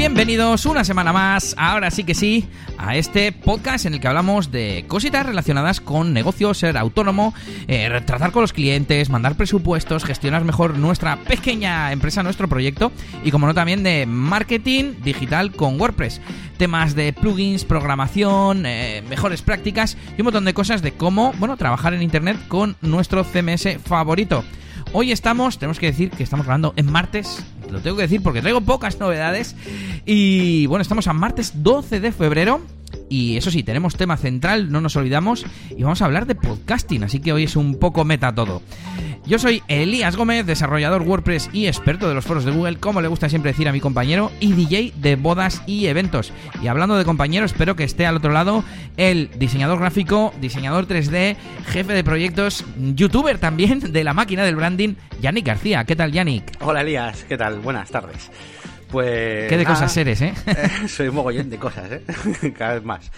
Bienvenidos una semana más, ahora sí que sí, a este podcast en el que hablamos de cositas relacionadas con negocios, ser autónomo, eh, tratar con los clientes, mandar presupuestos, gestionar mejor nuestra pequeña empresa, nuestro proyecto y como no también de marketing digital con WordPress. Temas de plugins, programación, eh, mejores prácticas y un montón de cosas de cómo, bueno, trabajar en Internet con nuestro CMS favorito. Hoy estamos, tenemos que decir que estamos grabando en martes, lo tengo que decir porque traigo pocas novedades. Y bueno, estamos a martes 12 de febrero. Y eso sí, tenemos tema central, no nos olvidamos, y vamos a hablar de podcasting, así que hoy es un poco meta todo. Yo soy Elías Gómez, desarrollador WordPress y experto de los foros de Google, como le gusta siempre decir a mi compañero, y DJ de bodas y eventos. Y hablando de compañero, espero que esté al otro lado el diseñador gráfico, diseñador 3D, jefe de proyectos, youtuber también de la máquina del branding, Yannick García. ¿Qué tal, Yannick? Hola, Elías, ¿qué tal? Buenas tardes. Pues. ¿Qué de cosas eres, eh? soy un mogollón de cosas, ¿eh? Cada vez más.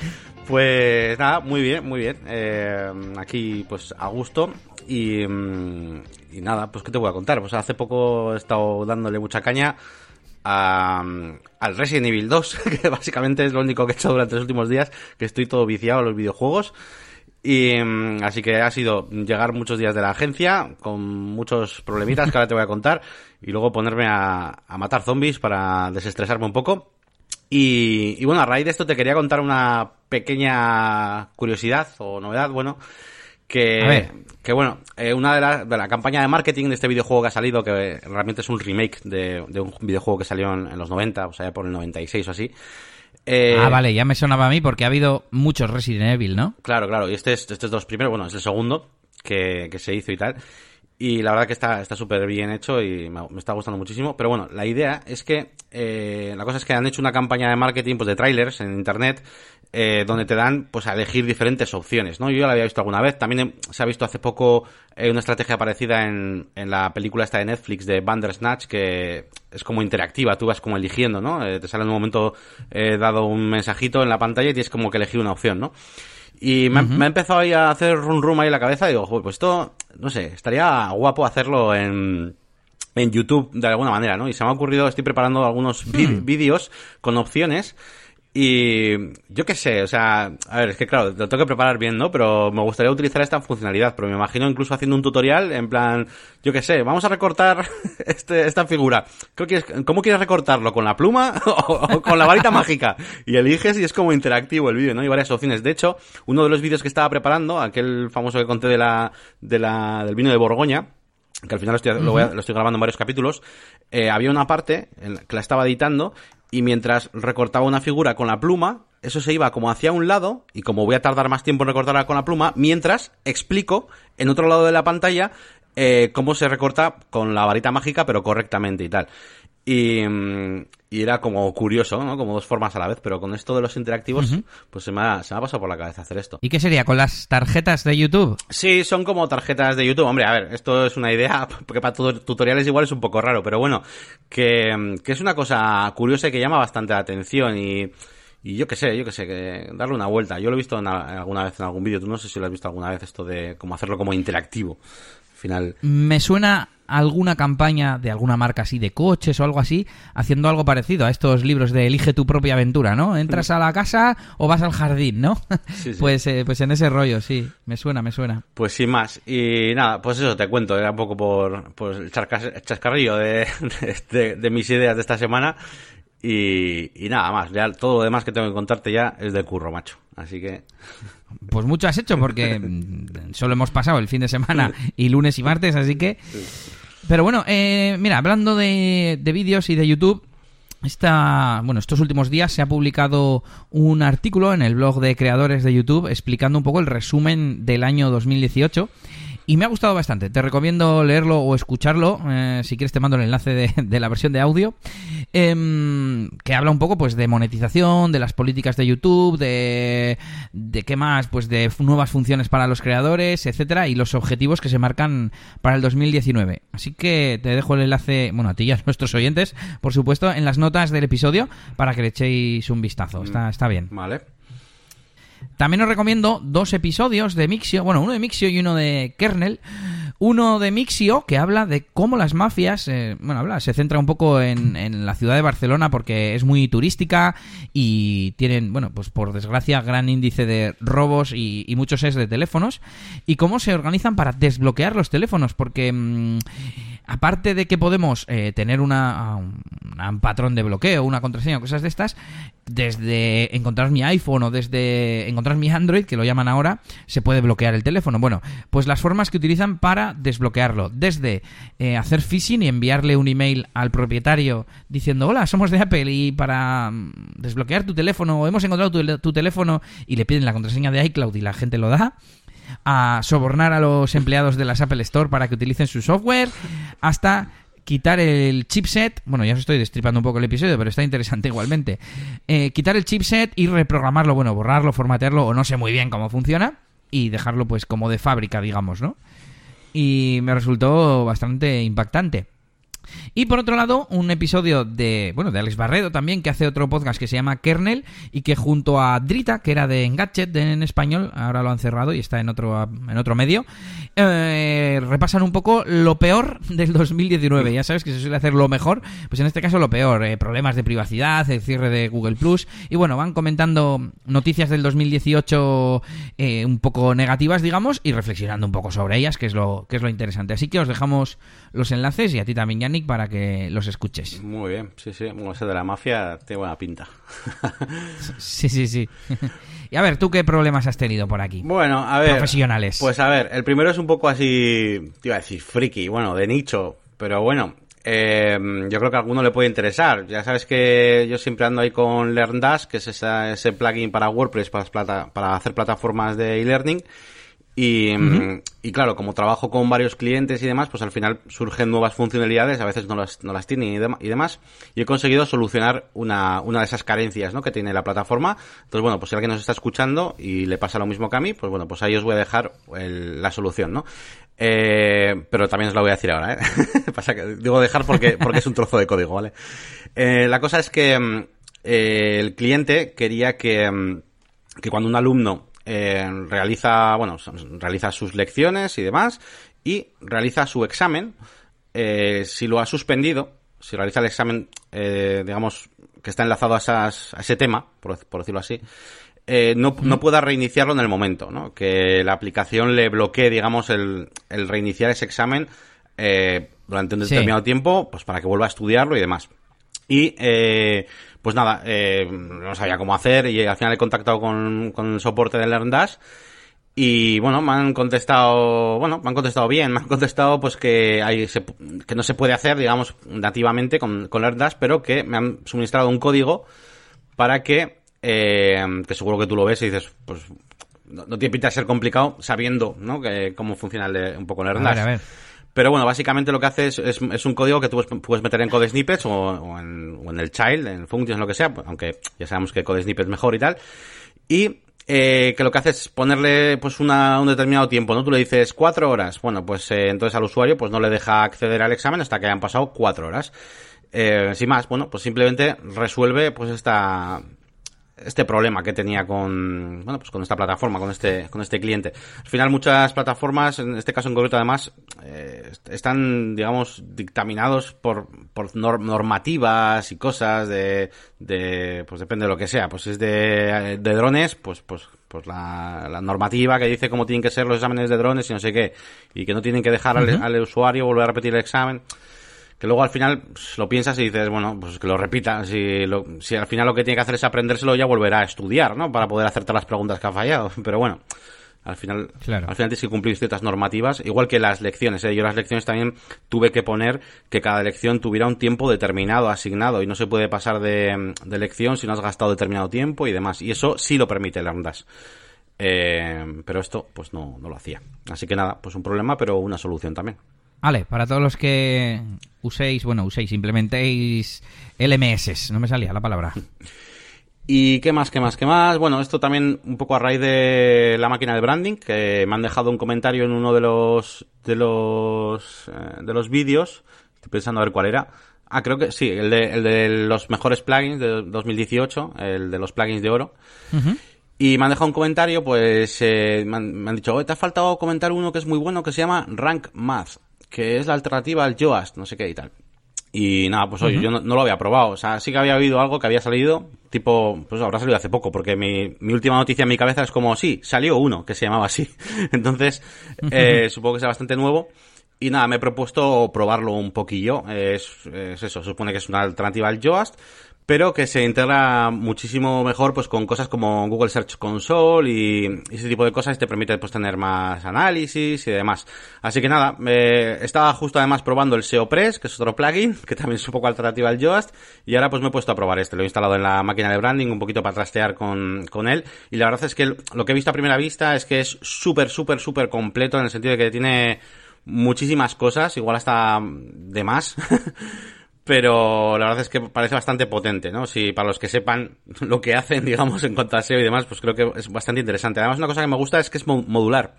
Pues nada, muy bien, muy bien. Eh, aquí, pues a gusto. Y, mm, y, nada, pues ¿qué te voy a contar? Pues hace poco he estado dándole mucha caña a, al Resident Evil 2, que básicamente es lo único que he hecho durante los últimos días, que estoy todo viciado a los videojuegos. Y mm, así que ha sido llegar muchos días de la agencia con muchos problemitas que ahora te voy a contar y luego ponerme a, a matar zombies para desestresarme un poco. Y, y, bueno, a raíz de esto te quería contar una pequeña curiosidad o novedad, bueno, que, que bueno, eh, una de las de la campaña de marketing de este videojuego que ha salido, que realmente es un remake de, de un videojuego que salió en, en, los 90, o sea, por el 96 o así. Eh, ah, vale, ya me sonaba a mí porque ha habido muchos Resident Evil, ¿no? Claro, claro, y este es, este es de los primeros, bueno, es el segundo que, que se hizo y tal. Y la verdad que está súper bien hecho y me, me, está gustando muchísimo. Pero bueno, la idea es que, eh, la cosa es que han hecho una campaña de marketing pues de trailers en internet eh, donde te dan pues a elegir diferentes opciones, ¿no? Yo ya la había visto alguna vez. También se ha visto hace poco eh, una estrategia parecida en, en la película esta de Netflix de Bandersnatch que es como interactiva, tú vas como eligiendo, ¿no? Eh, te sale en un momento dado un mensajito en la pantalla y tienes como que elegir una opción, ¿no? Y me, uh -huh. me, ha empezado ahí a hacer run rum ahí en la cabeza y digo, pues esto, no sé, estaría guapo hacerlo en, en YouTube de alguna manera, ¿no? Y se me ha ocurrido, estoy preparando algunos hmm. vídeos con opciones y yo qué sé, o sea, a ver, es que claro, lo tengo que preparar bien, ¿no? Pero me gustaría utilizar esta funcionalidad, pero me imagino incluso haciendo un tutorial en plan, yo qué sé, vamos a recortar este, esta figura. ¿Cómo quieres recortarlo? ¿Con la pluma o, con la varita mágica? Y eliges y es como interactivo el vídeo, ¿no? Hay varias opciones. De hecho, uno de los vídeos que estaba preparando, aquel famoso que conté de la, de la, del vino de Borgoña, que al final lo estoy, lo estoy grabando en varios capítulos, eh, había una parte en la que la estaba editando y mientras recortaba una figura con la pluma, eso se iba como hacia un lado, y como voy a tardar más tiempo en recortarla con la pluma, mientras explico en otro lado de la pantalla eh, cómo se recorta con la varita mágica, pero correctamente y tal. Y, y, era como curioso, ¿no? Como dos formas a la vez, pero con esto de los interactivos, uh -huh. pues se me, ha, se me ha pasado por la cabeza hacer esto. ¿Y qué sería? ¿Con las tarjetas de YouTube? Sí, son como tarjetas de YouTube. Hombre, a ver, esto es una idea, porque para tutoriales igual es un poco raro, pero bueno, que, que es una cosa curiosa y que llama bastante la atención y... Y yo qué sé, yo qué sé, que darle una vuelta. Yo lo he visto en, alguna vez en algún vídeo. Tú no sé si lo has visto alguna vez esto de cómo hacerlo como interactivo. Al final. Me suena alguna campaña de alguna marca así de coches o algo así, haciendo algo parecido a estos libros de Elige tu propia aventura, ¿no? Entras a la casa o vas al jardín, ¿no? Sí, sí. Pues, eh, pues en ese rollo, sí, me suena, me suena. Pues sin más. Y nada, pues eso te cuento, era un poco por, por el chascarrillo de, de, de mis ideas de esta semana. Y, y, nada más, ya todo lo demás que tengo que contarte ya es de curro, macho. Así que. Pues mucho has hecho, porque solo hemos pasado el fin de semana y lunes y martes, así que. Pero bueno, eh, mira, hablando de, de vídeos y de YouTube. Esta, bueno, estos últimos días se ha publicado un artículo en el blog de creadores de YouTube explicando un poco el resumen del año 2018 y me ha gustado bastante. Te recomiendo leerlo o escucharlo. Eh, si quieres te mando el enlace de, de la versión de audio. Eh, que habla un poco pues de monetización, de las políticas de YouTube, de, de qué más, pues de nuevas funciones para los creadores, etcétera, y los objetivos que se marcan para el 2019. Así que te dejo el enlace, bueno, a ti y a nuestros oyentes, por supuesto, en las notas del episodio para que le echéis un vistazo. Está, está bien. Vale. También os recomiendo dos episodios de Mixio, bueno, uno de Mixio y uno de Kernel. Uno de Mixio que habla de cómo las mafias, eh, bueno, habla, se centra un poco en, en, la ciudad de Barcelona porque es muy turística y tienen, bueno, pues por desgracia, gran índice de robos y, muchos es de teléfonos. Y cómo se organizan para desbloquear los teléfonos, porque mmm, aparte de que podemos eh, tener una, un, patrón de bloqueo, una contraseña, cosas de estas, desde encontrar mi iPhone o desde encontrar mi Android, que lo llaman ahora, se puede bloquear el teléfono. Bueno, pues las formas que utilizan para desbloquearlo, desde eh, hacer phishing y enviarle un email al propietario diciendo, hola, somos de Apple y para mm, desbloquear tu teléfono, hemos encontrado tu, tu teléfono y le piden la contraseña de iCloud y la gente lo da a sobornar a los empleados de las Apple Store para que utilicen su software, hasta quitar el chipset, bueno, ya os estoy destripando un poco el episodio, pero está interesante igualmente, eh, quitar el chipset y reprogramarlo, bueno, borrarlo, formatearlo, o no sé muy bien cómo funciona, y dejarlo pues como de fábrica, digamos, ¿no? Y me resultó bastante impactante. Y por otro lado, un episodio de, bueno, de Alex Barredo también, que hace otro podcast que se llama Kernel y que junto a Drita, que era de Engadget en español, ahora lo han cerrado y está en otro, en otro medio, eh, repasan un poco lo peor del 2019. Ya sabes que se suele hacer lo mejor, pues en este caso lo peor, eh, problemas de privacidad, el cierre de Google Plus y bueno, van comentando noticias del 2018 eh, un poco negativas, digamos, y reflexionando un poco sobre ellas, que es lo, que es lo interesante. Así que os dejamos los enlaces y a ti también, Yannick, para que los escuches. Muy bien, sí, sí. Bueno, ese de la mafia tiene buena pinta. sí, sí, sí. Y a ver, ¿tú qué problemas has tenido por aquí? Bueno, a ver. Profesionales. Pues a ver, el primero es un poco así, te iba a decir, friki, bueno, de nicho, pero bueno, eh, yo creo que a alguno le puede interesar. Ya sabes que yo siempre ando ahí con LearnDash, que es esa, ese plugin para WordPress para, plata, para hacer plataformas de e-learning. Y, uh -huh. y, claro, como trabajo con varios clientes y demás, pues al final surgen nuevas funcionalidades, a veces no las, no las tienen y, de, y, demás. Y he conseguido solucionar una, una de esas carencias ¿no? que tiene la plataforma. Entonces, bueno, pues si alguien nos está escuchando y le pasa lo mismo que a mí, pues bueno, pues ahí os voy a dejar el, la solución, ¿no? Eh, pero también os la voy a decir ahora, ¿eh? Pasa que digo dejar porque, porque es un trozo de código, ¿vale? Eh, la cosa es que eh, el cliente quería que, que cuando un alumno eh, realiza, bueno, realiza sus lecciones y demás, y realiza su examen, eh, si lo ha suspendido, si realiza el examen, eh, digamos, que está enlazado a, esas, a ese tema, por, por decirlo así, eh, no, no, pueda reiniciarlo en el momento, ¿no? Que la aplicación le bloquee, digamos, el, el reiniciar ese examen eh, durante un determinado sí. tiempo, pues para que vuelva a estudiarlo y demás. Y, eh, pues nada, eh, no sabía cómo hacer y al final he contactado con, con el soporte de LearnDash y bueno, me han contestado, bueno, me han contestado bien, me han contestado pues que hay, se, que no se puede hacer, digamos, nativamente con, con LearnDash, pero que me han suministrado un código para que, eh, que seguro que tú lo ves y dices, pues no, no tiene pinta de ser complicado sabiendo, ¿no? Que, cómo funciona el, un poco LearnDash. A ver, a ver. Pero bueno, básicamente lo que hace es, es, un código que tú puedes meter en Code Snippets o, en, el child, en functions, lo que sea, aunque ya sabemos que Code Snippets es mejor y tal. Y eh, que lo que hace es ponerle pues una, un determinado tiempo, ¿no? Tú le dices cuatro horas. Bueno, pues eh, entonces al usuario pues no le deja acceder al examen hasta que hayan pasado cuatro horas. Eh, sin más, bueno, pues simplemente resuelve pues esta este problema que tenía con bueno pues con esta plataforma con este con este cliente. Al final muchas plataformas en este caso en concreto además eh, están digamos dictaminados por por normativas y cosas de de pues depende de lo que sea. Pues es de, de drones pues pues pues la, la, normativa que dice cómo tienen que ser los exámenes de drones y no sé qué y que no tienen que dejar uh -huh. al, al usuario volver a repetir el examen que luego al final pues, lo piensas y dices, bueno, pues que lo repita. Si, lo, si al final lo que tiene que hacer es aprendérselo, ya volverá a estudiar, ¿no? Para poder acertar las preguntas que ha fallado. Pero bueno, al final, claro. al final tienes que cumplir ciertas normativas, igual que las lecciones. ¿eh? Yo las lecciones también tuve que poner que cada lección tuviera un tiempo determinado, asignado, y no se puede pasar de, de lección si no has gastado determinado tiempo y demás. Y eso sí lo permite el Lambdas. Eh, pero esto, pues no, no lo hacía. Así que nada, pues un problema, pero una solución también. Vale, para todos los que uséis, bueno, uséis, implementéis LMS, no me salía la palabra. ¿Y qué más, qué más, qué más? Bueno, esto también un poco a raíz de la máquina de branding, que me han dejado un comentario en uno de los de los eh, de los vídeos. Estoy pensando a ver cuál era. Ah, creo que sí, el de, el de los mejores plugins de 2018, el de los plugins de oro. Uh -huh. Y me han dejado un comentario, pues eh, me, han, me, han, dicho, te ha faltado comentar uno que es muy bueno que se llama Rank Math, que es la alternativa al Yoast, no sé qué y tal. Y nada, pues oye, uh -huh. yo no, no, lo había probado. O sea, sí que había oído algo que había salido, tipo, pues habrá salido hace poco, porque mi, mi última noticia en mi cabeza es como, sí, salió uno que se llamaba así. Entonces, eh, supongo que sea bastante nuevo. Y nada, me he propuesto probarlo un poquillo. Es, es eso, supone que es una alternativa al Yoast, pero que se integra muchísimo mejor pues con cosas como Google Search Console y ese tipo de cosas te permite pues tener más análisis y demás. Así que nada, eh, estaba justo además probando el SEO Press, que es otro plugin, que también es un poco alternativa al Yoast, y ahora pues me he puesto a probar este, lo he instalado en la máquina de branding un poquito para trastear con, con él, y la verdad es que lo que he visto a primera vista es que es súper, súper, súper completo en el sentido de que tiene muchísimas cosas, igual hasta de más. pero la verdad es que parece bastante potente, ¿no? Si para los que sepan lo que hacen, digamos, en cuanto a SEO y demás, pues creo que es bastante interesante. Además, una cosa que me gusta es que es modular.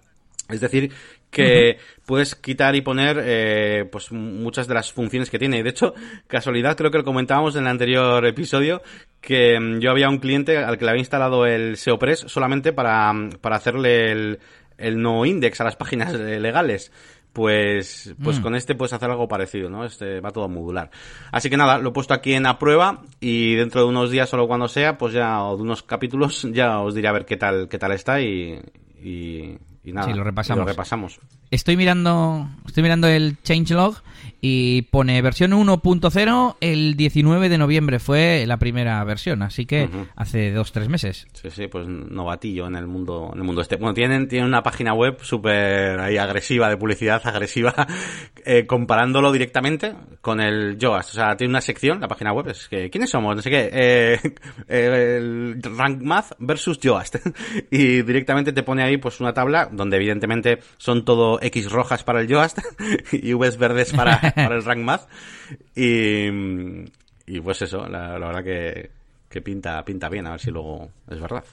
Es decir, que uh -huh. puedes quitar y poner eh, pues muchas de las funciones que tiene. De hecho, casualidad, creo que lo comentábamos en el anterior episodio, que um, yo había un cliente al que le había instalado el SEO Press solamente para, para hacerle el, el no index a las páginas legales pues, pues mm. con este puedes hacer algo parecido, ¿no? Este va todo a modular. Así que nada, lo he puesto aquí en a prueba y dentro de unos días, solo cuando sea, pues ya, o de unos capítulos, ya os diré a ver qué tal, qué tal está y, y, y nada. Sí, lo repasamos. Lo repasamos. Estoy mirando, estoy mirando el changelog y pone versión 1.0 el 19 de noviembre fue la primera versión, así que uh -huh. hace dos tres meses. Sí, sí, pues novatillo en el mundo, en el mundo este. Bueno, tienen, tienen una página web súper ahí agresiva, de publicidad agresiva, eh, comparándolo directamente con el Yoast. O sea, tiene una sección, la página web, es que, ¿quiénes somos? No sé qué, eh, el Rank Math versus Yoast. y directamente te pone ahí pues una tabla donde evidentemente son todo X rojas para el Yoast y Vs verdes para, para el Rank Math. Y, y pues eso, la, la verdad que, que pinta, pinta bien, a ver si luego es verdad.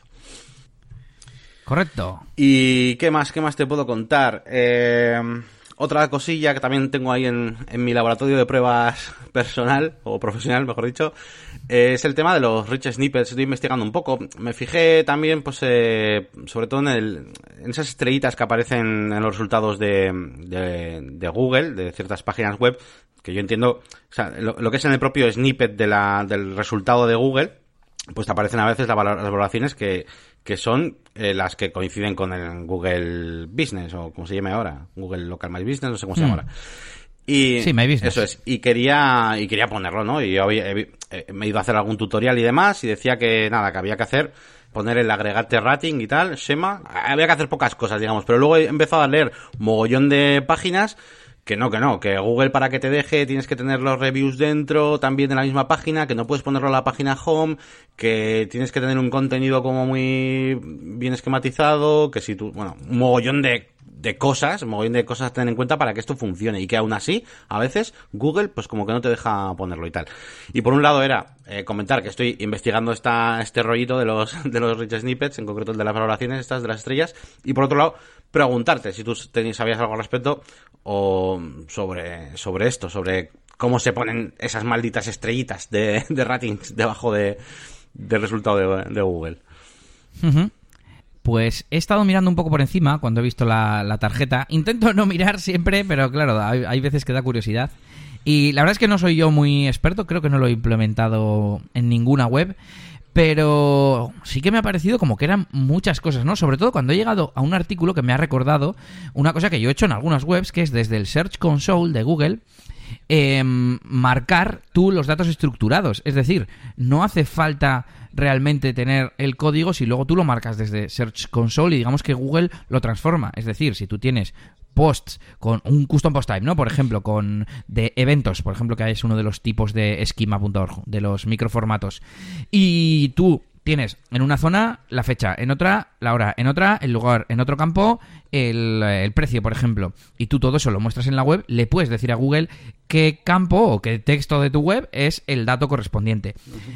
Correcto. ¿Y qué más, qué más te puedo contar? Eh, otra cosilla que también tengo ahí en, en, mi laboratorio de pruebas personal, o profesional, mejor dicho, es el tema de los rich snippets. Estoy investigando un poco. Me fijé también, pues, eh, sobre todo en, el, en, esas estrellitas que aparecen en los resultados de, de, de, Google, de ciertas páginas web, que yo entiendo, o sea, lo, lo que es en el propio snippet de la, del resultado de Google, pues te aparecen a veces las valoraciones que, que son eh, las que coinciden con el Google Business o como se llame ahora, Google Local My Business, no sé cómo se llama mm. ahora. Y sí, My Business. Eso es. Y quería, y quería ponerlo, ¿no? Y yo había, eh, me he ido a hacer algún tutorial y demás y decía que nada, que había que hacer poner el agregate rating y tal, Shema, había que hacer pocas cosas, digamos, pero luego he empezado a leer mogollón de páginas que no, que no, que Google para que te deje tienes que tener los reviews dentro, también en la misma página, que no puedes ponerlo en la página home, que tienes que tener un contenido como muy bien esquematizado, que si tú, bueno, un mogollón de, de cosas, mogollón de cosas a tener en cuenta para que esto funcione y que aún así, a veces, Google pues como que no te deja ponerlo y tal. Y por un lado era eh, comentar que estoy investigando esta, este rollito de los, de los rich snippets, en concreto el de las valoraciones estas de las estrellas, y por otro lado, preguntarte si tú tenías, sabías algo al respecto o sobre, sobre esto, sobre cómo se ponen esas malditas estrellitas de, de ratings debajo de, del resultado de, de Google. Pues he estado mirando un poco por encima cuando he visto la, tarjeta. Intento no mirar siempre, pero claro, hay, veces que da curiosidad. Y la verdad es que no soy yo muy experto, creo que no lo he implementado en ninguna web. Pero sí que me ha parecido como que eran muchas cosas, ¿no? Sobre todo cuando he llegado a un artículo que me ha recordado una cosa que yo he hecho en algunas webs, que es desde el Search Console de Google, eh, marcar tú los datos estructurados. Es decir, no hace falta realmente tener el código si luego tú lo marcas desde Search Console y digamos que Google lo transforma. Es decir, si tú tienes posts con un custom post type, ¿no? Por ejemplo, con de eventos, por ejemplo, que es uno de los tipos de schema.org, de los microformatos. Y tú tienes en una zona la fecha, en otra la hora, en otra el lugar, en otro campo el, el, precio, por ejemplo, y tú todo eso lo muestras en la web, le puedes decir a Google qué campo o qué texto de tu web es el dato correspondiente.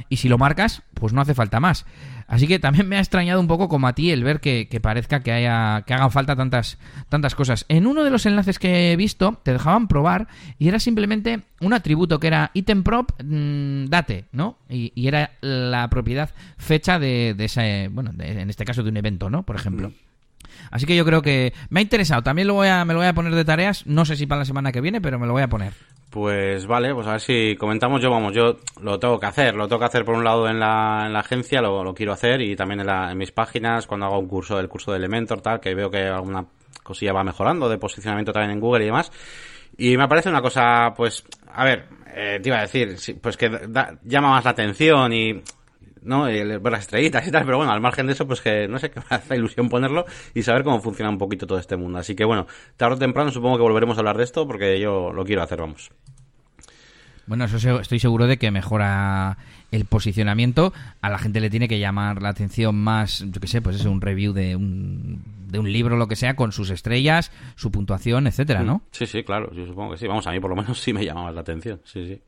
Y si lo marcas, pues no hace falta más. Así que también me ha extrañado un poco como a ti el ver que, parezca que haya que hagan falta tantas tantas cosas. En uno de los enlaces que he visto te dejaban probar y era simplemente un atributo que era item prop mm, date, ¿no? Y, era la propiedad fecha de, ese, bueno, en este caso de un evento, ¿no? Por ejemplo. Así que yo creo que me ha interesado. También lo voy a, me lo voy a poner de tareas. No sé si para la semana que viene, pero me lo voy a poner. Pues vale, pues a ver si comentamos. Yo, vamos, yo lo tengo que hacer. Lo tengo que hacer por un lado en la, en la agencia, lo, lo, quiero hacer, y también en, la, en mis páginas, cuando hago un curso, el curso de Elementor, tal, que veo que alguna cosilla va mejorando, de posicionamiento también en Google y demás. Y me parece una cosa, pues, a ver, eh, te iba a decir, pues que llama más la atención y ¿no? ver las estrellitas y tal, pero bueno, al margen de eso, pues que no sé, que me hace ilusión ponerlo y saber cómo funciona un poquito todo este mundo. Así que bueno, tarde o temprano supongo que volveremos a hablar de esto porque yo lo quiero hacer, vamos. Bueno, eso estoy seguro de que mejora el posicionamiento. A la gente le tiene que llamar la atención más, yo qué sé, pues es un review de un, de un libro, lo que sea, con sus estrellas, su puntuación, etcétera, ¿no? Sí, sí, claro, yo supongo que sí. Vamos, a mí por lo menos sí me llama más la atención, sí, sí.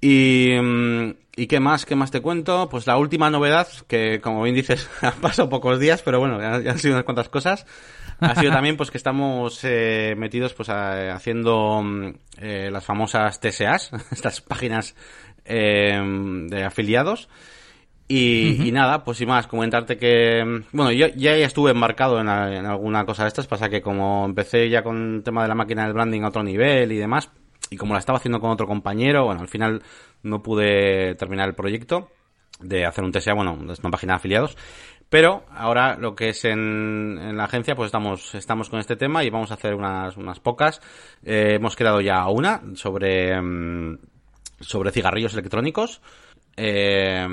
Y, mm, ¿Y qué más? ¿Qué más te cuento? Pues la última novedad, que como bien dices, han pasado pocos días, pero bueno, ya, han sido unas cuantas cosas. Ha sido también pues que estamos eh, metidos pues haciendo mm, eh, las famosas TSAs, estas páginas eh, de afiliados. Y, nada, pues sin más, comentarte que, mm, bueno, yo ya estuve embarcado en, en, alguna cosa de estas, pasa que como empecé ya con el tema de la máquina del branding a otro nivel y demás, y como la estaba haciendo con otro compañero, bueno, al final no pude terminar el proyecto de hacer un TSA, bueno, es una página de afiliados. Pero ahora lo que es en, la agencia, pues estamos, estamos con este tema y vamos a hacer unas, unas pocas. Eh, hemos creado ya una sobre, mm, sobre cigarrillos electrónicos. Eh,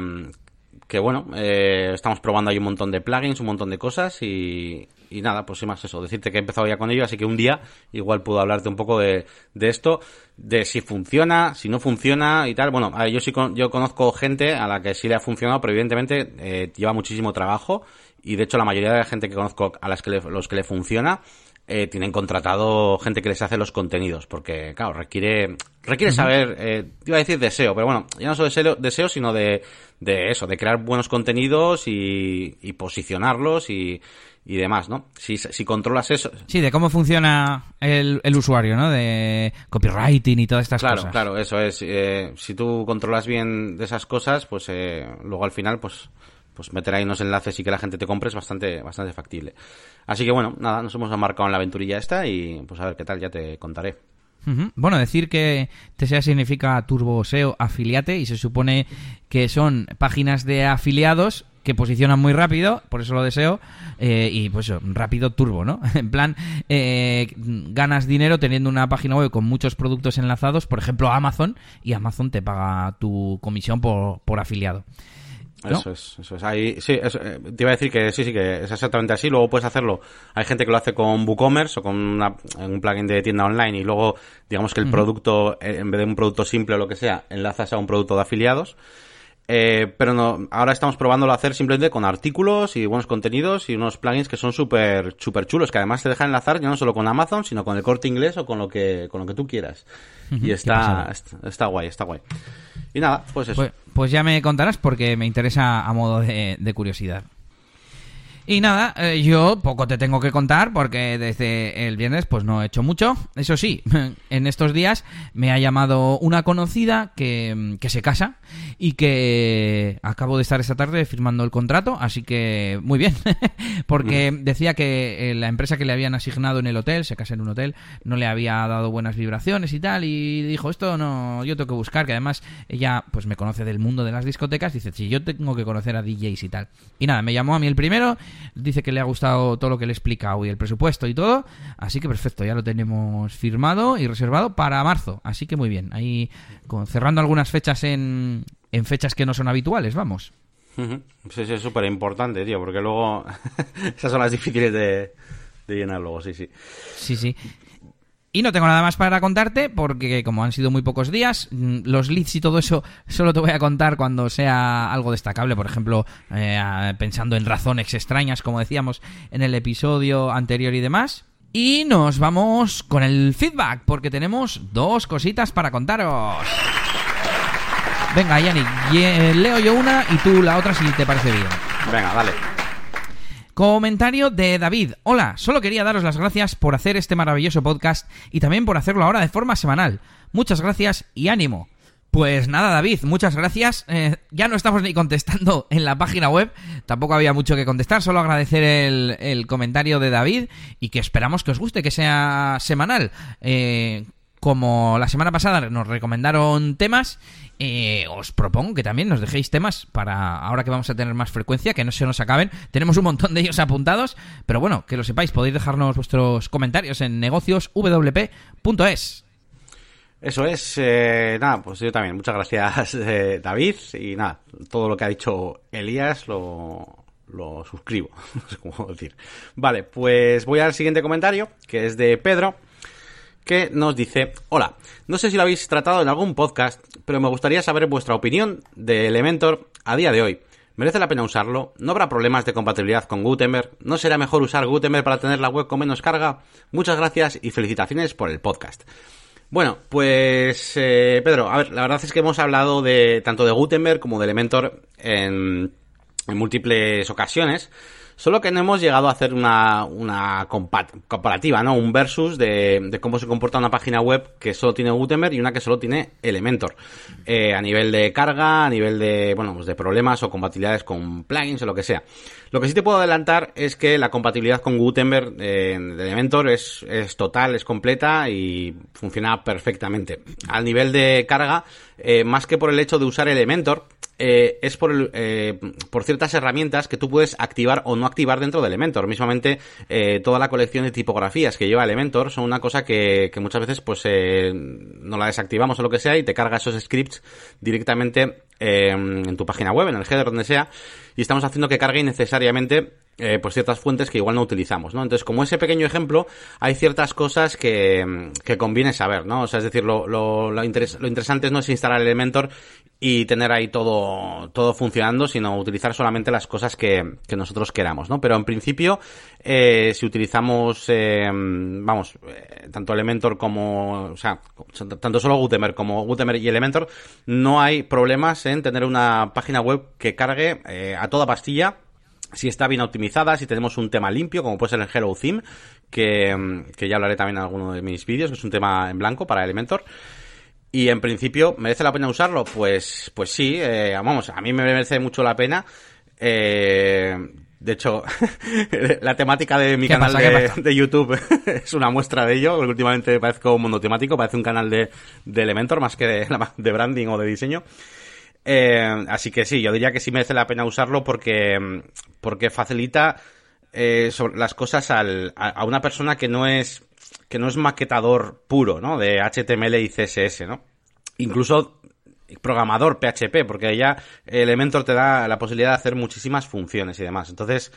que bueno, eh, estamos probando ahí un montón de plugins, un montón de cosas y, y nada, pues sin más eso, decirte que he empezado ya con ello, así que un día igual puedo hablarte un poco de, de esto, de si funciona, si no funciona y tal. Bueno, yo sí yo conozco gente a la que sí le ha funcionado, pero evidentemente eh, lleva muchísimo trabajo y de hecho la mayoría de la gente que conozco a las que los que le funciona eh, tienen contratado gente que les hace los contenidos, porque, claro, requiere, requiere saber, eh, iba a decir deseo, pero bueno, ya no solo deseo, deseo sino de, de eso, de crear buenos contenidos y, y posicionarlos y, y demás, ¿no? Si, si controlas eso... Sí, de cómo funciona el, el usuario, ¿no? De copywriting y todas estas cosas. Claro, claro, eso es. Eh, si tú controlas bien de esas cosas, pues eh, luego al final, pues pues meter ahí unos enlaces y que la gente te compre es bastante, bastante factible. Así que bueno, nada, nos hemos marcado en la aventurilla esta y pues a ver qué tal, ya te contaré. Bueno, decir que TSA significa Turbo SEO afiliate y se supone que son páginas de afiliados que posicionan muy rápido, por eso lo deseo, eh, y pues rápido turbo, ¿no? en plan, eh, ganas dinero teniendo una página web con muchos productos enlazados, por ejemplo Amazon, y Amazon te paga tu comisión por, por afiliado. Eso es, eso es. Ahí, sí, eh, te iba a decir que sí, sí, que es exactamente así. Luego puedes hacerlo. Hay gente que lo hace con WooCommerce o con un plugin de tienda online y luego, digamos que el producto, eh, en vez de un producto simple o lo que sea, enlazas a un producto de afiliados. Eh, pero no, ahora estamos probándolo a hacer simplemente con artículos y buenos contenidos y unos plugins que son súper super chulos, que además te dejan enlazar ya no solo con Amazon, sino con el corte inglés o con lo que, con lo que tú quieras. Y está, está, guay, está guay. Y nada, pues eso. Pues, pues, ya me contarás porque me interesa a modo de curiosidad. Y nada, eh, yo poco te tengo que contar porque desde el viernes pues no he hecho mucho. Eso sí, en estos días me ha llamado una conocida que, que, se casa y que acabo de estar esta tarde firmando el contrato, así que muy bien, porque decía que eh, la empresa que le habían asignado en el hotel, se casa en un hotel, no le había dado buenas vibraciones y tal y dijo, esto no, yo tengo que buscar, que además ella pues me conoce del mundo de las discotecas, dice, sí, yo tengo que conocer a DJs y tal. Y nada, me llamó a mí el primero Dice que le ha gustado todo lo que le he explicado y el presupuesto y todo. Así que perfecto, ya lo tenemos firmado y reservado para marzo. Así que muy bien. Ahí cerrando algunas fechas en, en fechas que no son habituales, vamos. Sí, sí, es súper importante, tío, porque luego esas son las difíciles de, de llenar luego, sí, sí. Sí, sí. Y no tengo nada más para contarte porque como han sido muy pocos días, mm, los leads y todo eso solo te voy a contar cuando sea algo destacable. Por ejemplo, eh, pensando en razones extrañas, como decíamos en el episodio anterior y demás. Y nos vamos con el feedback, porque tenemos dos cositas para contaros. Venga, Yannick, leo yo una y tú la otra si te parece bien. Venga, dale. Comentario de David. Hola, solo quería daros las gracias por hacer este maravilloso podcast y también por hacerlo ahora de forma semanal. Muchas gracias y ánimo. Pues nada, David, muchas gracias. Eh, ya no estamos ni contestando en la página web, tampoco había mucho que contestar, solo agradecer el, comentario de David y que esperamos que os guste, que sea semanal. Eh, como la semana pasada nos recomendaron temas, eh, os propongo que también nos dejéis temas para ahora que vamos a tener más frecuencia, que no se nos acaben. Tenemos un montón de ellos apuntados, pero bueno, que lo sepáis, podéis dejarnos vuestros comentarios en negocioswp.es. Eso es, eh, nada, pues yo también. Muchas gracias, eh, David. Y nada, todo lo que ha dicho Elías lo, lo suscribo. no sé cómo decir. Vale, pues voy al siguiente comentario, que es de Pedro, que nos dice: Hola, no sé si lo habéis tratado en algún podcast, pero me gustaría saber vuestra opinión de Elementor a día de hoy. ¿Merece la pena usarlo? ¿No habrá problemas de compatibilidad con Gutenberg? ¿No será mejor usar Gutenberg para tener la web con menos carga? Muchas gracias y felicitaciones por el podcast. Bueno, pues eh, Pedro, a ver, la verdad es que hemos hablado de tanto de Gutenberg como de Elementor en, en múltiples ocasiones. Solo que no hemos llegado a hacer una, una comparativa, ¿no? Un versus de, cómo se comporta una página web que solo tiene Gutenberg y una que solo tiene Elementor. Eh, a nivel de carga, a nivel de, bueno, pues de problemas o compatibilidades con plugins o lo que sea. Lo que sí te puedo adelantar es que la compatibilidad con Gutenberg eh, de Elementor es, total, es completa y funciona perfectamente. Al nivel de carga, eh, más que por el hecho de usar Elementor, eh, es por, ciertas herramientas que tú puedes activar o no activar dentro de Elementor. Mismamente, toda la colección de tipografías que lleva Elementor son una cosa que, que muchas veces pues no la desactivamos o lo que sea y te carga esos scripts directamente en tu página web, en el header, donde sea, y estamos haciendo que cargue innecesariamente eh, pues ciertas fuentes que igual no utilizamos, ¿no? Entonces, como ese pequeño ejemplo, hay ciertas cosas que, que conviene saber, ¿no? O sea, es decir, lo, lo, lo, lo interesante no es instalar Elementor y tener ahí todo, todo funcionando, sino utilizar solamente las cosas que, que nosotros queramos, ¿no? Pero en principio, eh, si utilizamos, eh, vamos, eh, tanto Elementor como, o sea, tanto solo Gutenberg como Gutenberg y Elementor, no hay problemas en tener una página web que cargue eh, a toda pastilla si está bien optimizada, si tenemos un tema limpio, como puede ser el Hello Theme, que, que ya hablaré también en alguno de mis vídeos, que es un tema en blanco para Elementor. Y en principio, ¿merece la pena usarlo? Pues, pues sí, eh, vamos, a mí me merece mucho la pena. Eh, de hecho, la temática de mi canal de, YouTube es una muestra de ello, porque últimamente parezco monotemático, parece un canal de, de Elementor más que de, de branding o de diseño. Eh, así que sí, yo diría que sí merece la pena usarlo porque, porque facilita eh, las cosas al, a, una persona que no es que no es maquetador puro, ¿no? De HTML y CSS, ¿no? Incluso programador PHP, porque ya Elementor te da la posibilidad de hacer muchísimas funciones y demás. Entonces,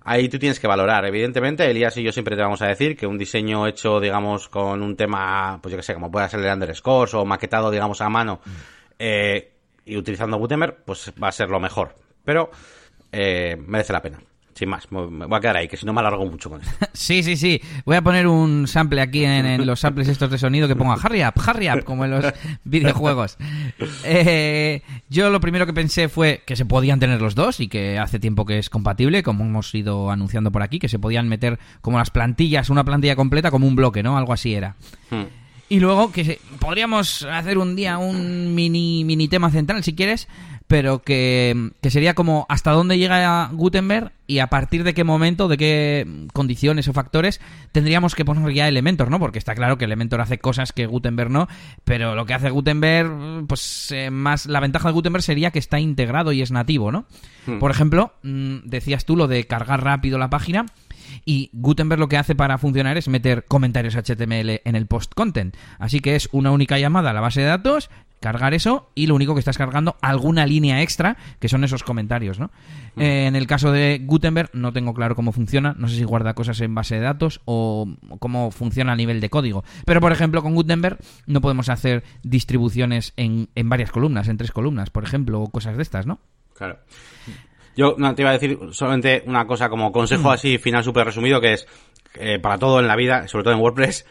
ahí tú tienes que valorar. Evidentemente, Elías y yo siempre te vamos a decir que un diseño hecho, digamos, con un tema, pues yo que sé, como puede ser el underscores o maquetado, digamos, a mano, eh, y utilizando Gutenberg, pues va a ser lo mejor. Pero eh, merece la pena. Sin más, me voy a quedar ahí, que si no me alargo mucho con esto. sí, sí, sí. Voy a poner un sample aquí en, los samples estos de sonido que ponga hurry up, hurry up, como en los videojuegos. Eh, yo lo primero que pensé fue que se podían tener los dos y que hace tiempo que es compatible, como hemos ido anunciando por aquí, que se podían meter como las plantillas, una plantilla completa como un bloque, ¿no? Algo así era. Hmm. Y luego que podríamos hacer un día un mini, mini tema central, si quieres, pero que, sería como hasta dónde llega Gutenberg y a partir de qué momento, de qué condiciones o factores tendríamos que poner ya Elementor, ¿no? Porque está claro que Elementor hace cosas que Gutenberg no, pero lo que hace Gutenberg, pues eh, más la ventaja de Gutenberg sería que está integrado y es nativo, ¿no? Hmm. Por ejemplo, mm, decías tú lo de cargar rápido la página. Y Gutenberg lo que hace para funcionar es meter comentarios HTML en el post content. Así que es una única llamada a la base de datos, cargar eso y lo único que estás cargando alguna línea extra que son esos comentarios, ¿no? Mm. Eh, en el caso de Gutenberg no tengo claro cómo funciona, no sé si guarda cosas en base de datos o cómo funciona a nivel de código. Pero por ejemplo con Gutenberg no podemos hacer distribuciones en, en varias columnas, en tres columnas, por ejemplo, o cosas de estas, ¿no? Claro. Yo no, te iba a decir solamente una cosa como consejo así final súper resumido que es eh, para todo en la vida, sobre todo en WordPress,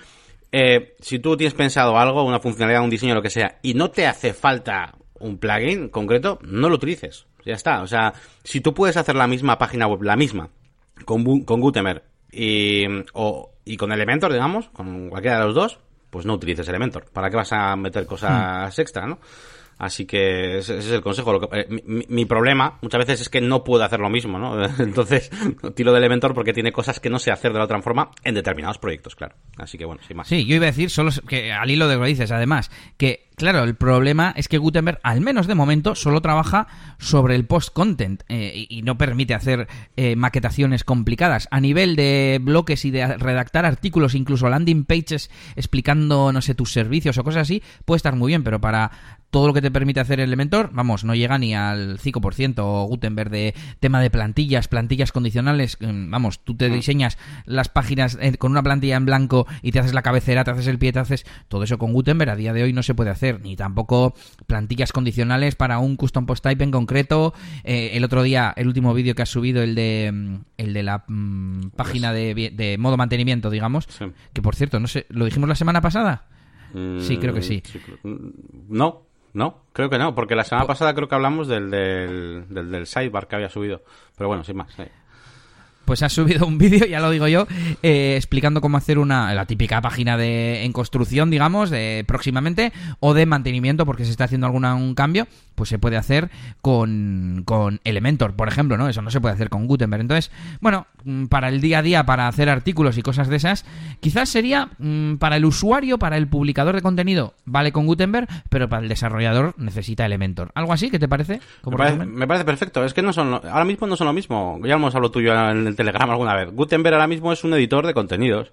eh, si tú tienes pensado algo, una funcionalidad, un diseño, lo que sea, y no te hace falta un plugin concreto, no lo utilices. Ya está. O sea, si tú puedes hacer la misma página web, la misma, con, con Gutenberg y, o, y con Elementor, digamos, con cualquiera de los dos, pues no utilices Elementor. ¿Para qué vas a meter cosas hmm. extra, no? Así que ese, es el consejo. Eh, mi, problema muchas veces es que no puedo hacer lo mismo, ¿no? Entonces tiro de Elementor porque tiene cosas que no sé hacer de la otra forma en determinados proyectos, claro. Así que bueno, sin más. Sí, yo iba a decir, solo que al hilo de lo que dices, además, que claro, el problema es que Gutenberg, al menos de momento, solo trabaja sobre el post-content eh, y, no permite hacer eh, maquetaciones complicadas. A nivel de bloques y de redactar artículos, incluso landing pages explicando, no sé, tus servicios o cosas así, puede estar muy bien, pero para todo lo que te permite hacer Elementor, vamos, no llega ni al 5% Gutenberg de tema de plantillas, plantillas condicionales, mm, vamos, tú te mm. diseñas las páginas con una plantilla en blanco y te haces la cabecera, te haces el pie, te haces todo eso con Gutenberg, a día de hoy no se puede hacer, ni tampoco plantillas condicionales para un custom post type en concreto. Eh, el otro día, el último vídeo que has subido, el de mm, el de la página de, modo mantenimiento, digamos, que por cierto, no sé, ¿lo dijimos la semana pasada? sí, creo que sí. No, no, creo que no, porque la semana pasada creo que hablamos del, del, del, sidebar que había subido. Pero bueno, sin más. Pues ha subido un vídeo, ya lo digo yo, eh, explicando cómo hacer una la típica página de en construcción, digamos, de próximamente, o de mantenimiento, porque se está haciendo algún un cambio, pues se puede hacer con, con Elementor, por ejemplo, ¿no? Eso no se puede hacer con Gutenberg. Entonces, bueno, mm, para el día a día, para hacer artículos y cosas de esas, quizás sería mm, para el usuario, para el publicador de contenido, vale con Gutenberg, pero para el desarrollador necesita Elementor. ¿Algo así? ¿Qué te parece? Me parece, perfecto. Es que no son, ahora mismo no son lo mismo. Ya hemos hablado tuyo en el Telegram alguna vez. Gutenberg ahora mismo es un editor de contenidos.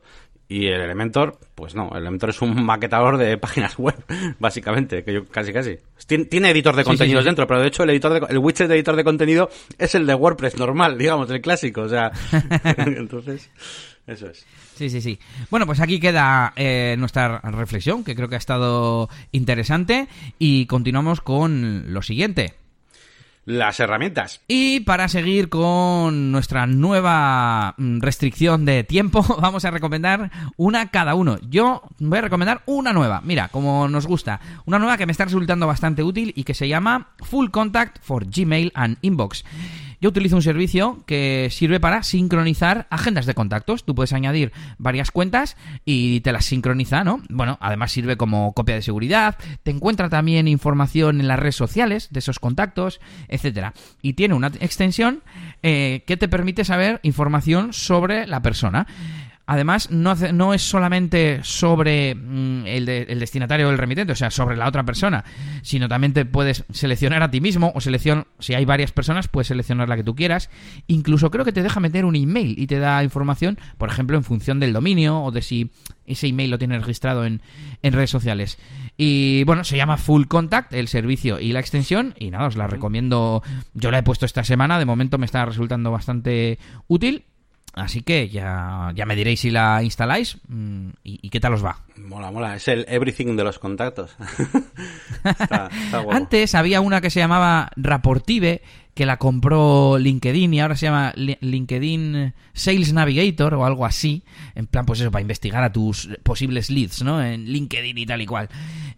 Y el Elementor, pues no, el Elementor es un maquetador de páginas web, básicamente, que yo casi casi. Tiene, editor de contenidos dentro, pero de hecho el editor de, el widget de editor de contenido es el de WordPress normal, digamos, el clásico, o sea, entonces, eso es. Sí, sí, sí. Bueno, pues aquí queda eh, nuestra reflexión, que creo que ha estado interesante, y continuamos con lo siguiente las herramientas. Y para seguir con nuestra nueva mm, restricción de tiempo, vamos a recomendar una cada uno. Yo voy a recomendar una nueva, mira, como nos gusta, una nueva que me está resultando bastante útil y que se llama Full Contact for Gmail and Inbox. Yo utilizo un servicio que sirve para sincronizar agendas de contactos. Tú puedes añadir varias cuentas y te las sincroniza, ¿no? Bueno, además sirve como copia de seguridad, te encuentra también información en las redes sociales de esos contactos, etcétera. Y tiene una extensión eh, que te permite saber información sobre la persona. Además, no, no es solamente sobre mm, el, el, destinatario del remitente, o sea, sobre la otra persona, sino también te puedes seleccionar a ti mismo o selección, si hay varias personas, puedes seleccionar la que tú quieras. Incluso creo que te deja meter un email y te da información, por ejemplo, en función del dominio o de si ese email lo tienes registrado en, en redes sociales. Y bueno, se llama Full Contact, el servicio y la extensión. Y nada, os la recomiendo. Yo la he puesto esta semana, de momento me está resultando bastante útil. Así que ya, ya me diréis si la instaláis mm, y, qué tal os va. Mola, mola. Es el everything de los contactos. Antes había una que se llamaba Raportive, que la compró LinkedIn y ahora se llama LinkedIn Sales Navigator o algo así. En plan, pues eso, para investigar a tus posibles leads, ¿no? En LinkedIn y tal y cual.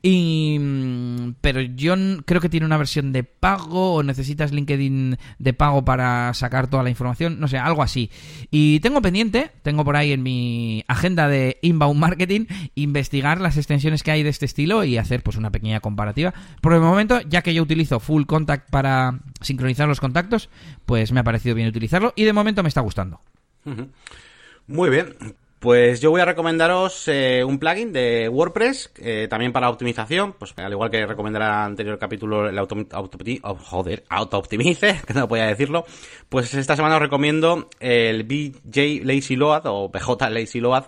Y, mm, pero yo creo que tiene una versión de pago o necesitas LinkedIn de pago para sacar toda la información, no sé, algo así. Y tengo pendiente, tengo por ahí en mi agenda de inbound marketing, investigar las extensiones que hay de este estilo y hacer pues una pequeña comparativa. Por el momento, ya que yo utilizo Full Contact para sincronizar los contactos, pues me ha parecido bien utilizarlo y de momento me está gustando. Muy bien, pues yo voy a recomendaros eh, un plugin de WordPress, eh, también para optimización, pues al igual que recomendará anterior capítulo, el auto, auto, oh, joder, auto-optimice, que no podía decirlo, pues esta semana os recomiendo el BJ Lazy Load o PJ Lazy Load,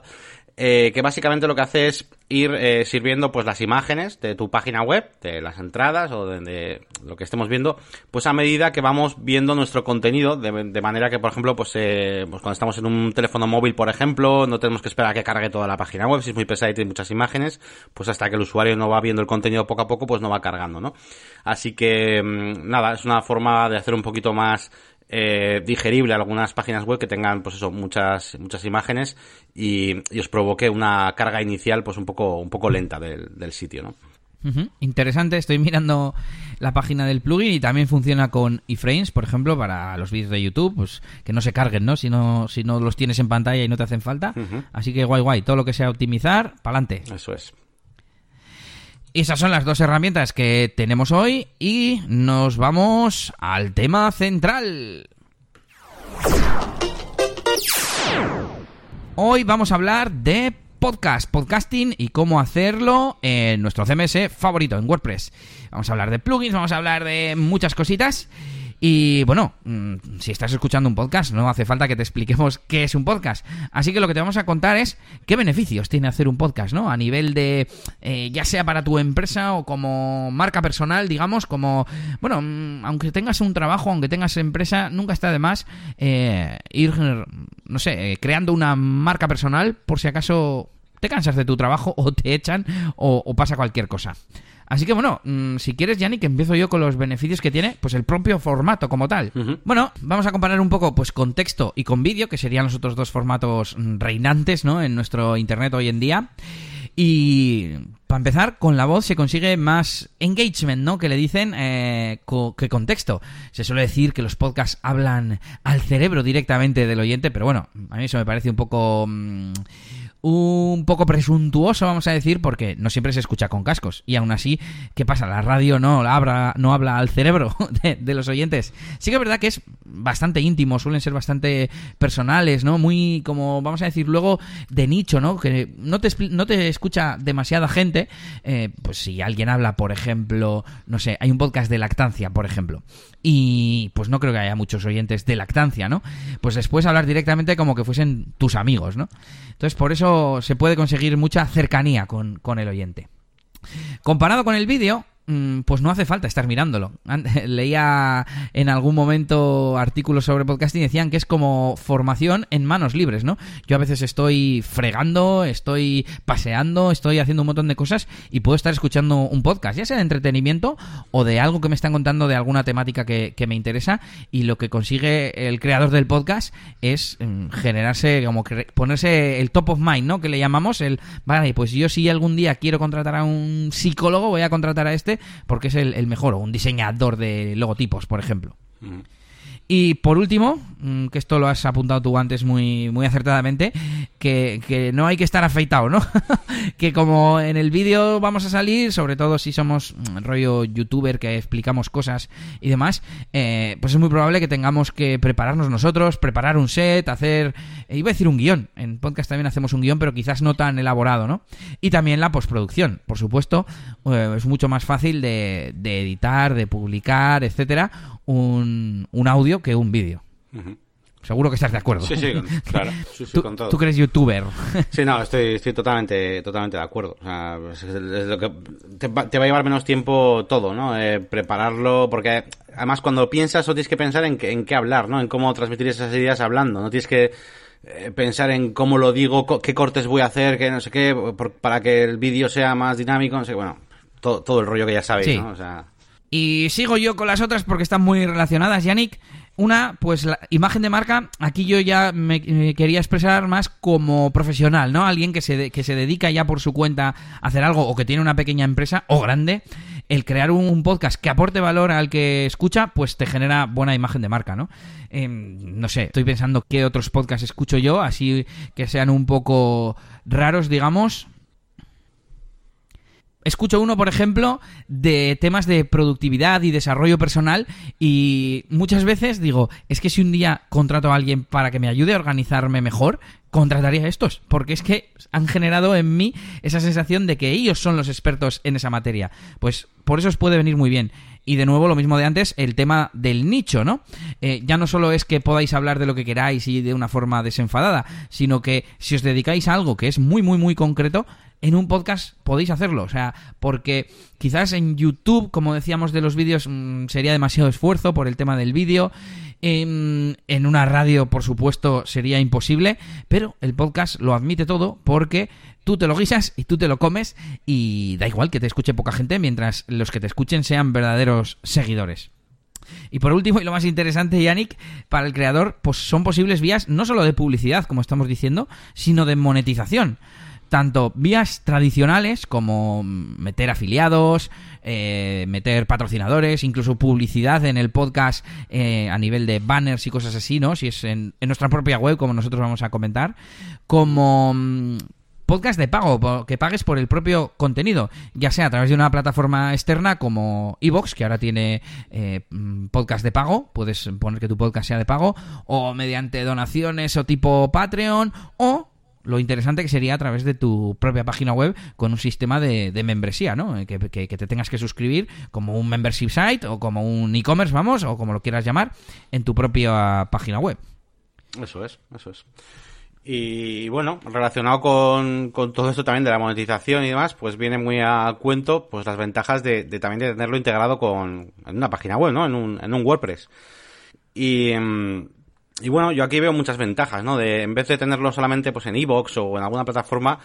eh, que básicamente lo que hace es ir eh, sirviendo pues las imágenes de tu página web, de las entradas o de, lo que estemos viendo, pues a medida que vamos viendo nuestro contenido, de, manera que, por ejemplo, pues, eh, pues cuando estamos en un teléfono móvil, por ejemplo, no tenemos que esperar a que cargue toda la página web, si es muy pesada y tiene muchas imágenes, pues hasta que el usuario no va viendo el contenido poco a poco, pues no va cargando, ¿no? Así que, mm, nada, es una forma de hacer un poquito más eh, digerible algunas páginas web que tengan pues eso muchas muchas imágenes y, os provoque una carga inicial pues un poco un poco lenta del, del sitio no Interesante, estoy mirando la página del plugin y también funciona con iframes, por ejemplo, para los vídeos de YouTube, pues que no se carguen, ¿no? Si no, si no los tienes en pantalla y no te hacen falta. Así que guay, guay, todo lo que sea optimizar, para adelante. Eso es. Esas son las dos herramientas que tenemos hoy y nos vamos al tema central. Hoy vamos a hablar de podcast, podcasting y cómo hacerlo en nuestro CMS favorito, en WordPress. Vamos a hablar de plugins, vamos a hablar de muchas cositas. Y bueno, mm, si estás escuchando un podcast, no hace falta que te expliquemos qué es un podcast. Así que lo que te vamos a contar es qué beneficios tiene hacer un podcast, ¿no? A nivel de, eh, ya sea para tu empresa o como marca personal, digamos, como, bueno, mm, aunque tengas un trabajo, aunque tengas empresa, nunca está de más eh, ir, no sé, eh, creando una marca personal por si acaso te cansas de tu trabajo o te echan o pasa cualquier cosa. Así que bueno, mm, si quieres, Yannick, que empiezo yo con los beneficios que tiene, pues el propio formato como tal. Bueno, vamos a comparar un poco pues con texto y con vídeo, que serían los otros dos formatos mm, reinantes, ¿no? En nuestro internet hoy en día. Y para empezar, con la voz se consigue más engagement, ¿no? Que le dicen eh, que con texto. Se suele decir que los podcasts hablan al cerebro directamente del oyente, pero bueno, a mí eso me parece un poco... Mm, un poco presuntuoso, vamos a decir, porque no siempre se escucha con cascos. Y aún así, ¿qué pasa? La radio no habla, no habla al cerebro de, los oyentes. Sí que es verdad que es bastante íntimo, suelen ser bastante personales, ¿no? Muy, como vamos a decir luego, de nicho, ¿no? Que no te, no te escucha demasiada gente. Eh, pues si alguien habla, por ejemplo, no sé, hay un podcast de lactancia, por ejemplo. Y pues no creo que haya muchos oyentes de lactancia, ¿no? Pues después hablar directamente como que fuesen tus amigos, ¿no? Entonces, por eso se puede conseguir mucha cercanía con, con el oyente. Comparado con el vídeo, pues no hace falta estar mirándolo. Leía en algún momento artículos sobre podcasting y decían que es como formación en manos libres, ¿no? Yo a veces estoy fregando, estoy paseando, estoy haciendo un montón de cosas y puedo estar escuchando un podcast, ya sea de entretenimiento o de algo que me están contando de alguna temática que, me interesa y lo que consigue el creador del podcast es mm, generarse, como que ponerse el top of mind, ¿no? Que le llamamos el, vale, pues yo si algún día quiero contratar a un psicólogo, voy a contratar a este porque es el, mejor, o un diseñador de logotipos, por ejemplo. Mm. Y por último, mm, que esto lo has apuntado tú antes muy, muy acertadamente, que, no hay que estar afeitado, ¿no? que como en el vídeo vamos a salir, sobre todo si somos mm, rollo youtuber que explicamos cosas y demás, eh, pues es muy probable que tengamos que prepararnos nosotros, preparar un set, hacer, eh, iba a decir un guion, en podcast también hacemos un guion, pero quizás no tan elaborado, ¿no? Y también la postproducción, por supuesto, eh, es mucho más fácil de, de editar, de publicar, etcétera, un, un audio que un vídeo. Seguro que estás de acuerdo. Sí, sí, claro. ¿Tú, con todo. ¿Tú crees youtuber? Sí, no, estoy, estoy totalmente, totalmente de acuerdo. O sea, es, lo que te va, a llevar menos tiempo todo, ¿no? Eh, prepararlo, porque además cuando piensas, o tienes que pensar en, en qué hablar, ¿no? En cómo transmitir esas ideas hablando. No tienes que eh, pensar en cómo lo digo, qué cortes voy a hacer, qué no sé qué, para que el vídeo sea más dinámico, no sé, bueno, todo, todo el rollo que ya sabéis, ¿no? O sea... Y sigo yo con las otras porque están muy relacionadas, Yannick. Una, pues la imagen de marca, aquí yo ya me, quería expresar más como profesional, ¿no? Alguien que se, que se dedica ya por su cuenta a hacer algo o que tiene una pequeña empresa o grande, el crear un, podcast que aporte valor al que escucha, pues te genera buena imagen de marca, ¿no? Em, no sé, estoy pensando qué otros podcasts escucho yo, así que sean un poco raros, digamos, escucho uno, por ejemplo, de temas de productividad y desarrollo personal y muchas veces digo, es que si un día contrato a alguien para que me ayude a organizarme mejor, contrataría a estos, porque es que han generado en mí esa sensación de que ellos son los expertos en esa materia. Pues por eso os puede venir muy bien. Y de nuevo, lo mismo de antes, el tema del nicho, ¿no? Eh, ya no solo es que podáis hablar de lo que queráis y de una forma desenfadada, sino que si os dedicáis a algo que es muy, muy, muy concreto, en un podcast podéis hacerlo. O sea, porque quizás en YouTube, como decíamos de los vídeos, mm, sería demasiado esfuerzo por el tema del vídeo. En, en, una radio, por supuesto, sería imposible, pero el podcast lo admite todo porque tú te lo guisas y tú te lo comes y da igual que te escuche poca gente mientras los que te escuchen sean verdaderos seguidores. Y por último, y lo más interesante, Yannick, para el creador, pues son posibles vías no solo de publicidad, como estamos diciendo, sino de monetización tanto vías tradicionales como meter afiliados, eh, meter patrocinadores, incluso publicidad en el podcast eh, a nivel de banners y cosas así, ¿no? Si es en, nuestra propia web, como nosotros vamos a comentar, como mm, podcast de pago, que pagues por el propio contenido, ya sea a través de una plataforma externa como Evox, que ahora tiene eh, mm, podcast de pago, puedes poner que tu podcast sea de pago, o mediante donaciones o tipo Patreon, o lo interesante que sería a través de tu propia página web con un sistema de, membresía, ¿no? Que, te tengas que suscribir como un membership site o como un e-commerce, vamos, o como lo quieras llamar, en tu propia página web. Eso es, eso es. Y bueno, relacionado con, todo esto también de la monetización y demás, pues viene muy a cuento pues las ventajas de, también de tenerlo integrado con en una página web, ¿no? En un, WordPress. Y, mm, y bueno, yo aquí veo muchas ventajas, ¿no? De, en vez de tenerlo solamente pues en iBox o en alguna plataforma,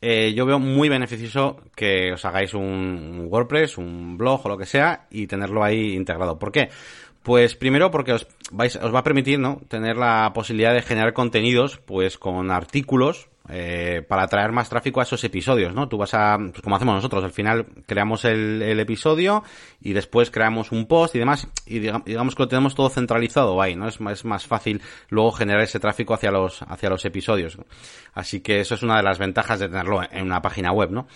eh, yo veo muy beneficioso que os hagáis un WordPress, un blog o lo que sea y tenerlo ahí integrado. ¿Por qué? Pues primero porque os, vais, os va a permitir, ¿no? Tener la posibilidad de generar contenidos, pues con artículos, eh, para atraer más tráfico a esos episodios, ¿no? Tú vas a, pues como hacemos nosotros, al final creamos el, episodio y después creamos un post y demás y digamos que lo tenemos todo centralizado ahí, ¿no? Es, es más fácil luego generar ese tráfico hacia los, hacia los episodios. Así que eso es una de las ventajas de tenerlo en una página web, ¿no?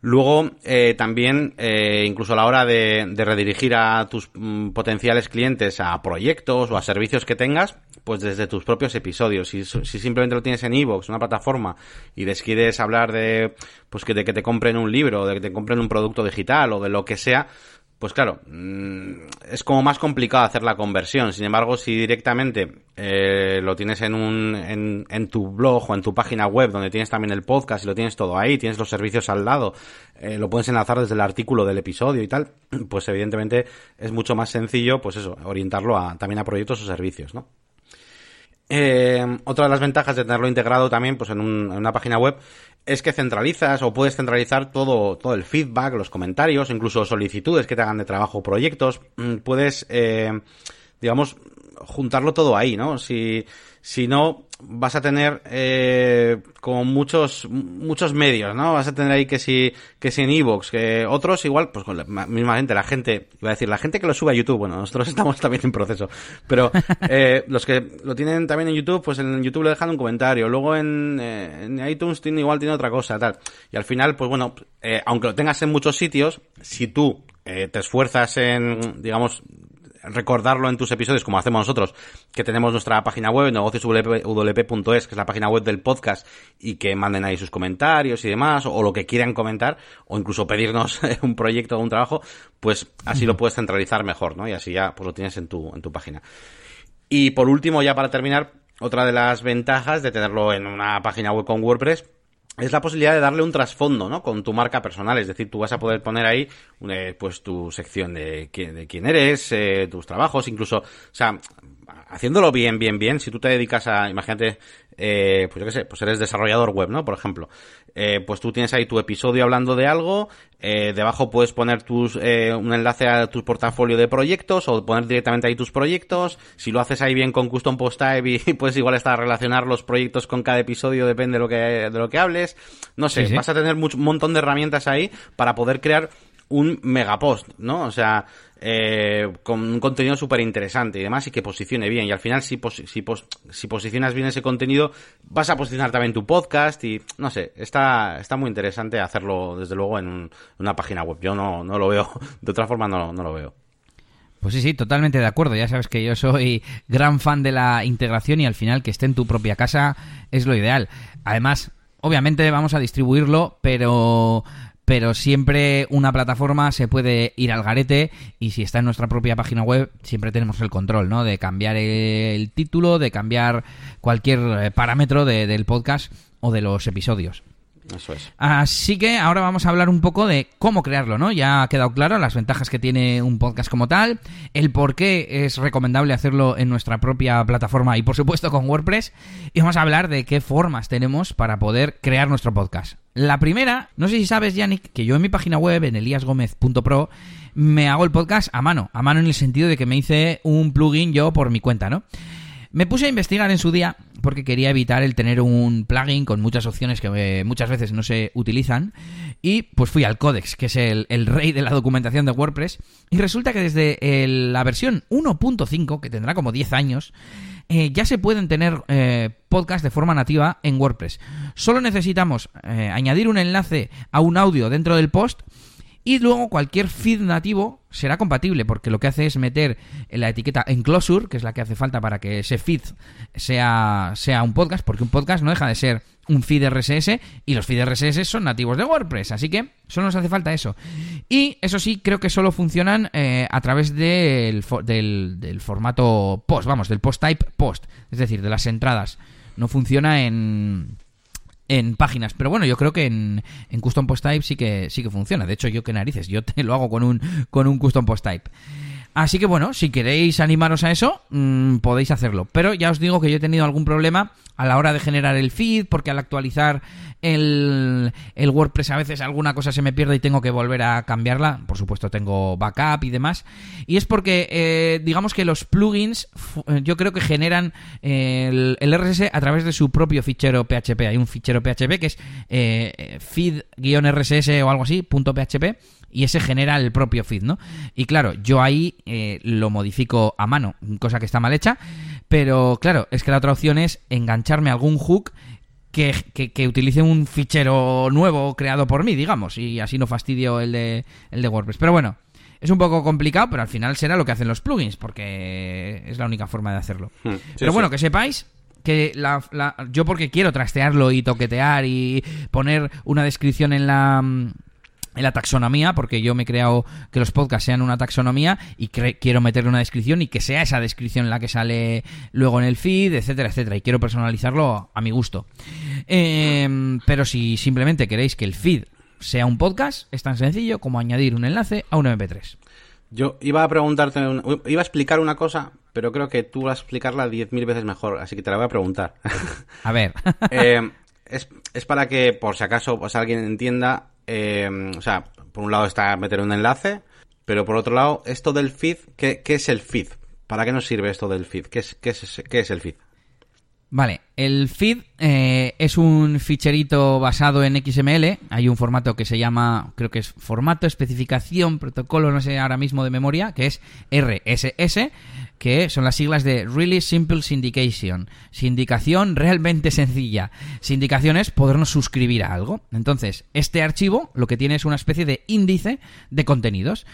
Luego, eh, también, eh, incluso a la hora de, redirigir a tus mm, potenciales clientes a proyectos o a servicios que tengas, pues desde tus propios episodios. Si, si simplemente lo tienes en iVoox, una plataforma, y les quieres hablar de, pues que de que te compren un libro, de que te compren un producto digital o de lo que sea, pues claro, mm, es como más complicado hacer la conversión. Sin embargo, si directamente eh, lo tienes en, un, en, en, tu blog o en tu página web, donde tienes también el podcast y lo tienes todo ahí, tienes los servicios al lado, eh, lo puedes enlazar desde el artículo del episodio y tal, pues evidentemente es mucho más sencillo, pues eso, orientarlo a, también a proyectos o servicios, ¿no? Eh, otra de las ventajas de tenerlo integrado también pues en, en, una página web es que centralizas o puedes centralizar todo, todo el feedback, los comentarios, incluso solicitudes que te hagan de trabajo, proyectos. Mm, puedes, eh, digamos, juntarlo todo ahí, ¿no? Si, si no, vas a tener eh, como muchos muchos medios, ¿no? Vas a tener ahí que si que si en Evox, que otros igual, pues con la misma gente, la gente, iba a decir, la gente que lo sube a YouTube, bueno, nosotros estamos también en proceso, pero eh, los que lo tienen también en YouTube, pues en YouTube le dejan un comentario, luego en, eh, en iTunes tiene, igual tiene otra cosa, tal, y al final, pues bueno, eh, aunque lo tengas en muchos sitios, si tú eh, te esfuerzas en, digamos, recordarlo en tus episodios, como hacemos nosotros, que tenemos nuestra página web, negocioswp.es, que es la página web del podcast, y que manden ahí sus comentarios y demás, o, lo que quieran comentar, o incluso pedirnos un proyecto o un trabajo, pues así lo puedes centralizar mejor, ¿no? Y así ya pues lo tienes en tu, en tu página. Y por último, ya para terminar, otra de las ventajas de tenerlo en una página web con WordPress es la posibilidad de darle un trasfondo, ¿no? Con tu marca personal, es decir, tú vas a poder poner ahí, eh, pues, tu sección de, quién eres, eh, tus trabajos, incluso, o sea, haciéndolo bien, bien, bien, si tú te dedicas a, imagínate, eh, pues yo qué sé, pues eres desarrollador web, ¿no? Por ejemplo, eh, pues tú tienes ahí tu episodio hablando de algo, eh, debajo puedes poner tus, eh, un enlace a tu portafolio de proyectos o poner directamente ahí tus proyectos. Si lo haces ahí bien con Custom Post Type y puedes igual estar a relacionar los proyectos con cada episodio, depende de lo que, de lo que hables. No sé, vas a tener un montón de herramientas ahí para poder crear un megapost, ¿no? O sea, eh, con un contenido súper interesante y demás y que posicione bien. Y al final, si, si, si, posicionas bien ese contenido, vas a posicionar también tu podcast y no sé, está, está muy interesante hacerlo desde luego en una página web. Yo no, no lo veo, de otra forma no, no lo veo. Pues sí, sí, totalmente de acuerdo. Ya sabes que yo soy gran fan de la integración y al final que esté en tu propia casa es lo ideal. Además, obviamente vamos a distribuirlo, pero pero siempre una plataforma se puede ir al garete y si está en nuestra propia página web siempre tenemos el control, ¿no? De cambiar el título, de cambiar cualquier eh, parámetro del podcast o de los episodios. Eso es. Así que ahora vamos a hablar un poco de cómo crearlo, ¿no? Ya ha quedado claro las ventajas que tiene un podcast como tal, el por qué es recomendable hacerlo en nuestra propia plataforma y por supuesto con WordPress. Y vamos a hablar de qué formas tenemos para poder crear nuestro podcast. La primera, no sé si sabes, Yannick, que yo en mi página web, en eliasgomez.pro, me hago el podcast a mano. A mano en el sentido de que me hice un plugin yo por mi cuenta, ¿no? Me puse a investigar en su día porque quería evitar el tener un plugin con muchas opciones que eh, muchas veces no se utilizan y pues fui al Codex, que es el, rey de la documentación de WordPress y resulta que desde la versión 1.5, que tendrá como 10 años, eh, ya se pueden tener eh, podcasts de forma nativa en WordPress. Solo necesitamos añadir un enlace a un audio dentro del post y luego cualquier feed nativo será compatible, porque lo que hace es meter la etiqueta enclosure, que es la que hace falta para que ese feed sea, sea un podcast, porque un podcast no deja de ser un feed RSS y los feeds RSS son nativos de WordPress, así que solo nos hace falta eso. Y eso sí, creo que solo funcionan eh, a través del, del, del formato post, vamos, del post type post, es decir, de las entradas. No funciona en en páginas. Pero bueno, yo creo que en, Custom Post Type sí que, sí que funciona. De hecho, yo qué narices, yo te lo hago con un, con un Custom Post Type. Así que bueno, si queréis animaros a eso, mm, podéis hacerlo. Pero ya os digo que yo he tenido algún problema a la hora de generar el feed, porque al actualizar el, el, WordPress a veces alguna cosa se me pierde y tengo que volver a cambiarla. Por supuesto tengo backup y demás. Y es porque, eh, digamos que los plugins eh, yo creo que generan el, el, RSS a través de su propio fichero PHP. Hay un fichero PHP que es eh, feed-rss o algo así, punto .php y ese genera el propio feed, ¿no? Y claro, yo ahí eh, lo modifico a mano, cosa que está mal hecha, pero claro, es que la otra opción es engancharme a algún hook que, que, utilice un fichero nuevo creado por mí, digamos, y así no fastidio el de, el de WordPress. Pero bueno, es un poco complicado, pero al final será lo que hacen los plugins, porque es la única forma de hacerlo. Hmm, pero bueno, que sepáis que la, yo porque quiero trastearlo y toquetear y poner una descripción en la en la taxonomía, porque yo me he creado que los podcasts sean una taxonomía y quiero meterle una descripción y que sea esa descripción la que sale luego en el feed, etcétera, etcétera. Y quiero personalizarlo a mi gusto. Em, pero si simplemente queréis que el feed sea un podcast, es tan sencillo como añadir un enlace a un MP3. Yo iba a preguntarte, iba a explicar una cosa, pero creo que tú vas a explicarla 10.000 veces mejor, así que te la voy a preguntar. A ver. Eh, es, es, para que, por si acaso pues, alguien entienda, eh, o sea, por un lado está meter un enlace, pero por otro lado, esto del feed, ¿qué, es el feed? ¿Para qué nos sirve esto del feed? ¿Qué es, qué es, qué es el feed? Vale, el feed eh, es un ficherito basado en XML. Hay un formato que se llama, creo que es formato, especificación, protocolo, no sé ahora mismo de memoria, que es RSS, que son las siglas de Really Simple Syndication. Sindicación realmente sencilla. Sindicación es podernos suscribir a algo. Entonces, este archivo lo que tiene es una especie de índice de contenidos.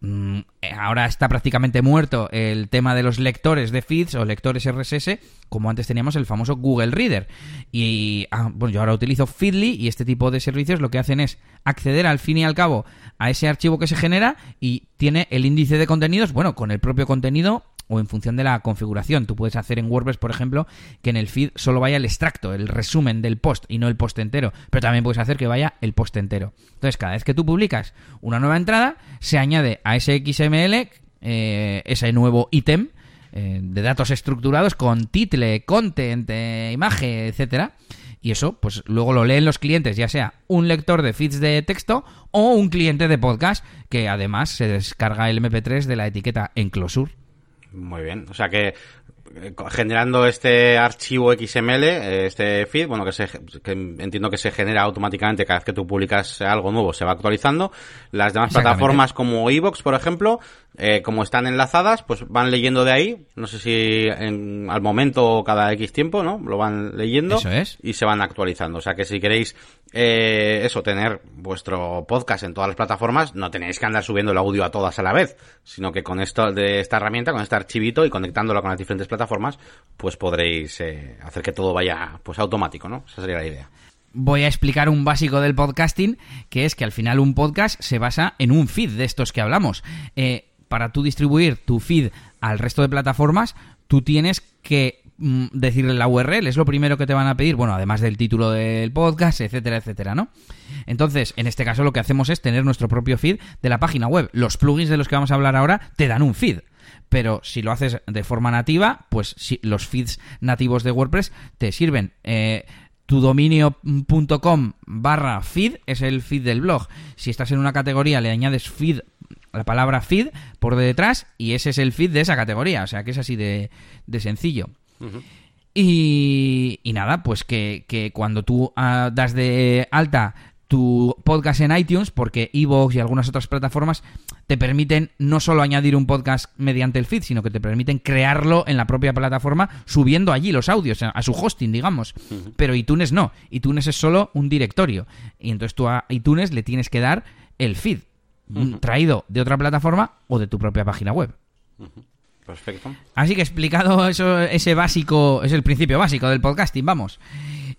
Mm, ahora está prácticamente muerto el tema de los lectores de feeds o lectores RSS, como antes teníamos el famoso Google Reader. Y ah, bueno, yo ahora utilizo Feedly y este tipo de servicios lo que hacen es acceder al fin y al cabo a ese archivo que se genera y tiene el índice de contenidos, bueno, con el propio contenido o en función de la configuración. Tú puedes hacer en WordPress, por ejemplo, que en el feed solo vaya el extracto, el resumen del post y no el post entero. Pero también puedes hacer que vaya el post entero. Entonces, cada vez que tú publicas una nueva entrada, se añade a ese XML eh, ese nuevo ítem eh, de datos estructurados con title, content, eh, imagen, etcétera. Y eso, pues luego lo leen los clientes, ya sea un lector de feeds de texto o un cliente de podcast, que además se descarga el MP3 de la etiqueta Enclosure. Muy bien. O sea que generando este archivo XML, eh, este feed, bueno, que, se, que entiendo que se genera automáticamente cada vez que tú publicas algo nuevo, se va actualizando. Las demás plataformas como Evox, por ejemplo, eh, como están enlazadas, pues van leyendo de ahí. No sé si en, al momento o cada X tiempo, ¿no? Lo van leyendo y se van actualizando. O sea que si queréis eh, eso, tener vuestro podcast en todas las plataformas, no tenéis que andar subiendo el audio a todas a la vez, sino que con esto de esta herramienta, con este archivito y conectándolo con las diferentes plataformas, pues podréis eh, hacer que todo vaya pues automático, ¿no? Esa sería la idea voy a explicar un básico del podcasting, que es que al final un podcast se basa en un feed de estos que hablamos. Eh, para tú distribuir tu feed al resto de plataformas, tú tienes que mm, decirle la URL, es lo primero que te van a pedir, bueno, además del título del podcast, etcétera, etcétera, ¿no? Entonces, en este caso lo que hacemos es tener nuestro propio feed de la página web. Los plugins de los que vamos a hablar ahora te dan un feed. Pero si lo haces de forma nativa, pues los feeds nativos de WordPress te sirven. Eh, tu dominio.com barra feed es el feed del blog. Si estás en una categoría, le añades feed, la palabra feed por detrás y ese es el feed de esa categoría. O sea que es así de, de sencillo. y, y, nada, pues que, que cuando tú uh, das de alta tu podcast en iTunes, porque Evox y algunas otras plataformas te permiten no solo añadir un podcast mediante el feed, sino que te permiten crearlo en la propia plataforma subiendo allí los audios, a su hosting, digamos. Uh -huh. Pero iTunes no. iTunes es solo un directorio. Y entonces tú a iTunes le tienes que dar el feed, uh -huh. traído de otra plataforma o de tu propia página web. Uh -huh. Perfecto. Así que explicado eso, ese básico, es el principio básico del podcasting, vamos.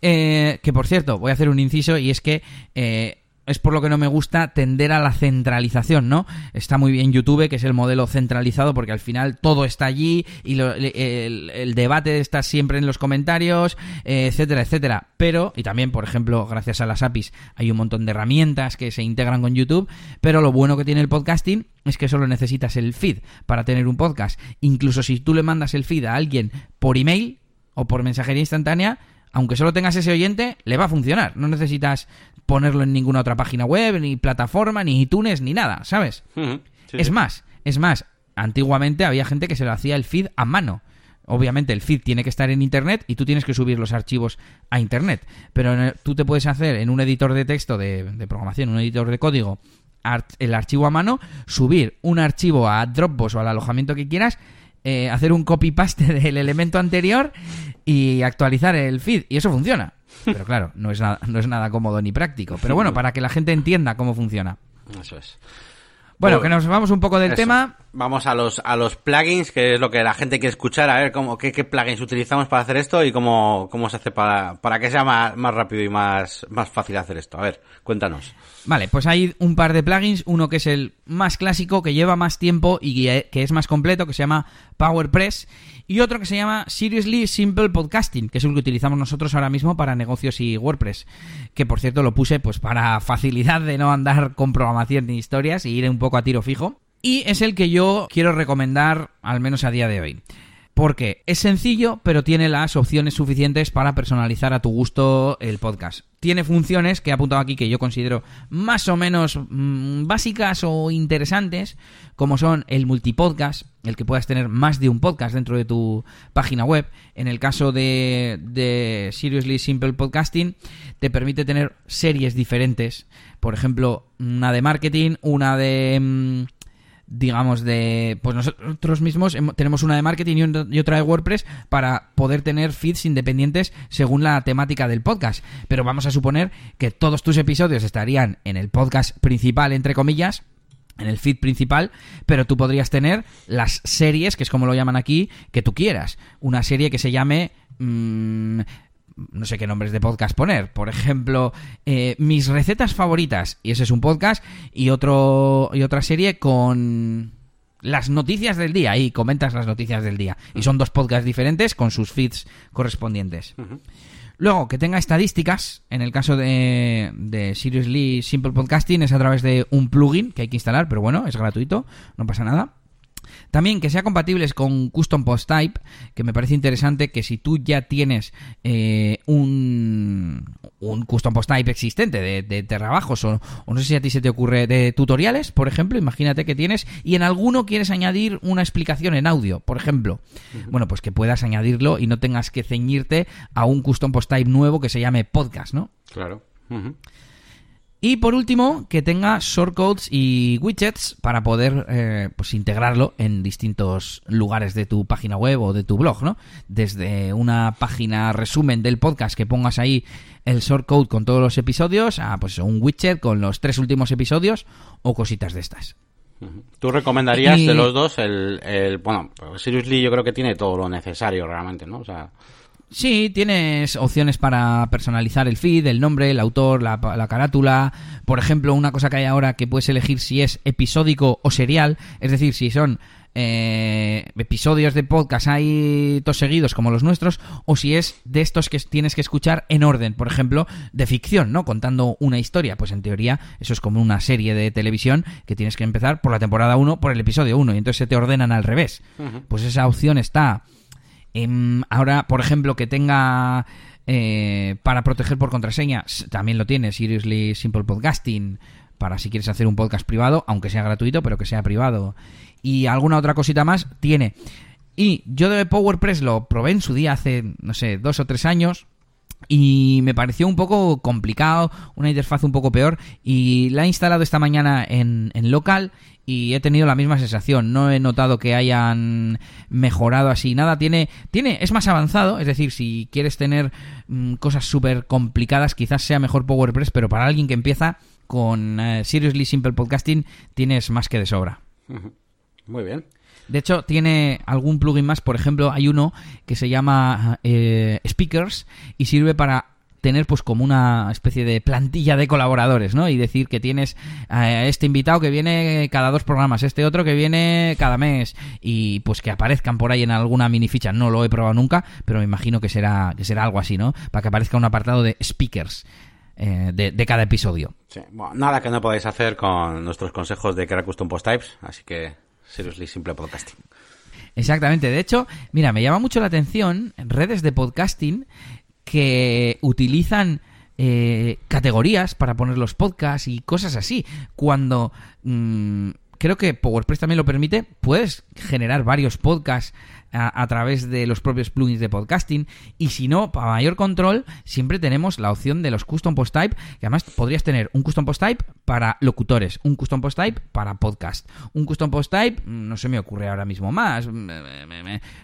Eh, que por cierto, voy a hacer un inciso y es que eh, es por lo que no me gusta tender a la centralización, ¿no? Está muy bien YouTube, que es el modelo centralizado, porque al final todo está allí y lo, el, el, debate está siempre en los comentarios, eh, etcétera, etcétera. Pero, y también, por ejemplo, gracias a las APIs hay un montón de herramientas que se integran con YouTube, pero lo bueno que tiene el podcasting es que solo necesitas el feed para tener un podcast. Incluso si tú le mandas el feed a alguien por email o por mensajería instantánea, aunque solo tengas ese oyente, le va a funcionar. No necesitas ponerlo en ninguna otra página web, ni plataforma, ni iTunes, ni nada, ¿sabes? Uh -huh. sí, es sí. más, es más, antiguamente había gente que se lo hacía el feed a mano. Obviamente el feed tiene que estar en internet y tú tienes que subir los archivos a internet. Pero el, tú te puedes hacer en un editor de texto de, de programación, un editor de código, el archivo a mano, subir un archivo a Dropbox o al alojamiento que quieras eh, hacer un copy-paste del elemento anterior y actualizar el feed. Y eso funciona. Pero claro, no es, nada, no es nada cómodo ni práctico. Pero bueno, para que la gente entienda cómo funciona. Eso es. Bueno, que nos vamos un poco del Eso. tema. Vamos a los, a los plugins, que es lo que la gente quiere escuchar, a ver cómo, qué, qué plugins utilizamos para hacer esto y cómo, cómo se hace para, para que sea más, más rápido y más, más fácil hacer esto. A ver, cuéntanos. Vale, pues hay un par de plugins, uno que es el más clásico, que lleva más tiempo y que es más completo, que se llama PowerPress, y otro que se llama Seriously Simple Podcasting, que es el que utilizamos nosotros ahora mismo para negocios y WordPress, que por cierto lo puse pues para facilidad de no andar con programación ni historias y ir un poco a tiro fijo. Y es el que yo quiero recomendar, al menos a día de hoy. Porque es sencillo, pero tiene las opciones suficientes para personalizar a tu gusto el podcast. Tiene funciones que he apuntado aquí que yo considero más o menos mmm, básicas o interesantes, como son el multipodcast, el que puedas tener más de un podcast dentro de tu página web. En el caso de, Seriously Simple Podcasting, te permite tener series diferentes. Por ejemplo, una de marketing, una de... Mmm, digamos, de... Pues nosotros mismos tenemos una de marketing y otra de WordPress para poder tener feeds independientes según la temática del podcast. Pero vamos a suponer que todos tus episodios estarían en el podcast principal, entre comillas, en el feed principal, pero tú podrías tener las series, que es como lo llaman aquí, que tú quieras. Una serie que se llame... Mmm, no sé qué nombres de podcast poner. Por ejemplo, eh, mis recetas favoritas. Y ese es un podcast. Y otro. Y otra serie con las noticias del día. Y comentas las noticias del día. Y son dos podcasts diferentes con sus feeds correspondientes. Uh -huh. Luego, que tenga estadísticas, en el caso de, de Seriously Simple Podcasting es a través de un plugin que hay que instalar, pero bueno, es gratuito, no pasa nada. También que sea compatibles con Custom Post Type, que me parece interesante que si tú ya tienes eh, un, un Custom Post Type existente de, de trabajos o, o, no sé si a ti se te ocurre de tutoriales, por ejemplo, imagínate que tienes y en alguno quieres añadir una explicación en audio, por ejemplo. Uh -huh. Bueno, pues que puedas añadirlo y no tengas que ceñirte a un Custom Post Type nuevo que se llame podcast, ¿no? Claro. Uh -huh. Y por último, que tenga shortcodes y widgets para poder eh, pues integrarlo en distintos lugares de tu página web o de tu blog, ¿no? Desde una página resumen del podcast que pongas ahí el shortcode con todos los episodios a pues un widget con los tres últimos episodios o cositas de estas. ¿Tú recomendarías y... de los dos el, el, bueno, Seriously yo creo que tiene todo lo necesario realmente, ¿no? O sea, Sí, tienes opciones para personalizar el feed, el nombre, el autor, la, la, carátula. Por ejemplo, una cosa que hay ahora que puedes elegir si es episódico o serial, es decir, si son eh, episodios de podcast hay todos seguidos como los nuestros, o si es de estos que tienes que escuchar en orden, por ejemplo, de ficción, ¿no? Contando una historia. Pues en teoría eso es como una serie de televisión que tienes que empezar por la temporada 1, por el episodio 1, y entonces se te ordenan al revés. Pues esa opción está Em, ahora, por ejemplo, que tenga eh, para proteger por contraseña, también lo tiene Seriously Simple Podcasting, para si quieres hacer un podcast privado, aunque sea gratuito, pero que sea privado. Y alguna otra cosita más tiene. Y yo de PowerPress lo probé en su día hace, no sé, dos o tres años. Y me pareció un poco complicado, una interfaz un poco peor. Y la he instalado esta mañana en, en local y he tenido la misma sensación. No he notado que hayan mejorado así nada. Tiene, tiene, es más avanzado. Es decir, si quieres tener mm, cosas súper complicadas, quizás sea mejor PowerPress, pero para alguien que empieza con eh, Seriously Simple Podcasting tienes más que de sobra. Muy bien. De hecho, tiene algún plugin más. Por ejemplo, hay uno que se llama eh, Speakers y sirve para tener pues como una especie de plantilla de colaboradores, ¿no? Y decir que tienes a este invitado que viene cada dos programas, este otro que viene cada mes y pues que aparezcan por ahí en alguna mini ficha. No lo he probado nunca, pero me imagino que será que será algo así, ¿no? Para que aparezca un apartado de speakers. Eh, de, cada episodio. Sí. nada que no podáis hacer con nuestros consejos de crear custom post types, así que Seriously Simple Podcasting. Exactamente. De hecho, mira, me llama mucho la atención redes de podcasting que utilizan eh, categorías para poner los podcasts y cosas así. Cuando mm, creo que PowerPress también lo permite, puedes generar varios podcasts a, través de los propios plugins de podcasting. Y si no, para mayor control, siempre tenemos la opción de los custom post type, que además podrías tener un custom post type para locutores, un custom post type para podcast, un custom post type, mm, no se me ocurre ahora mismo más, mm,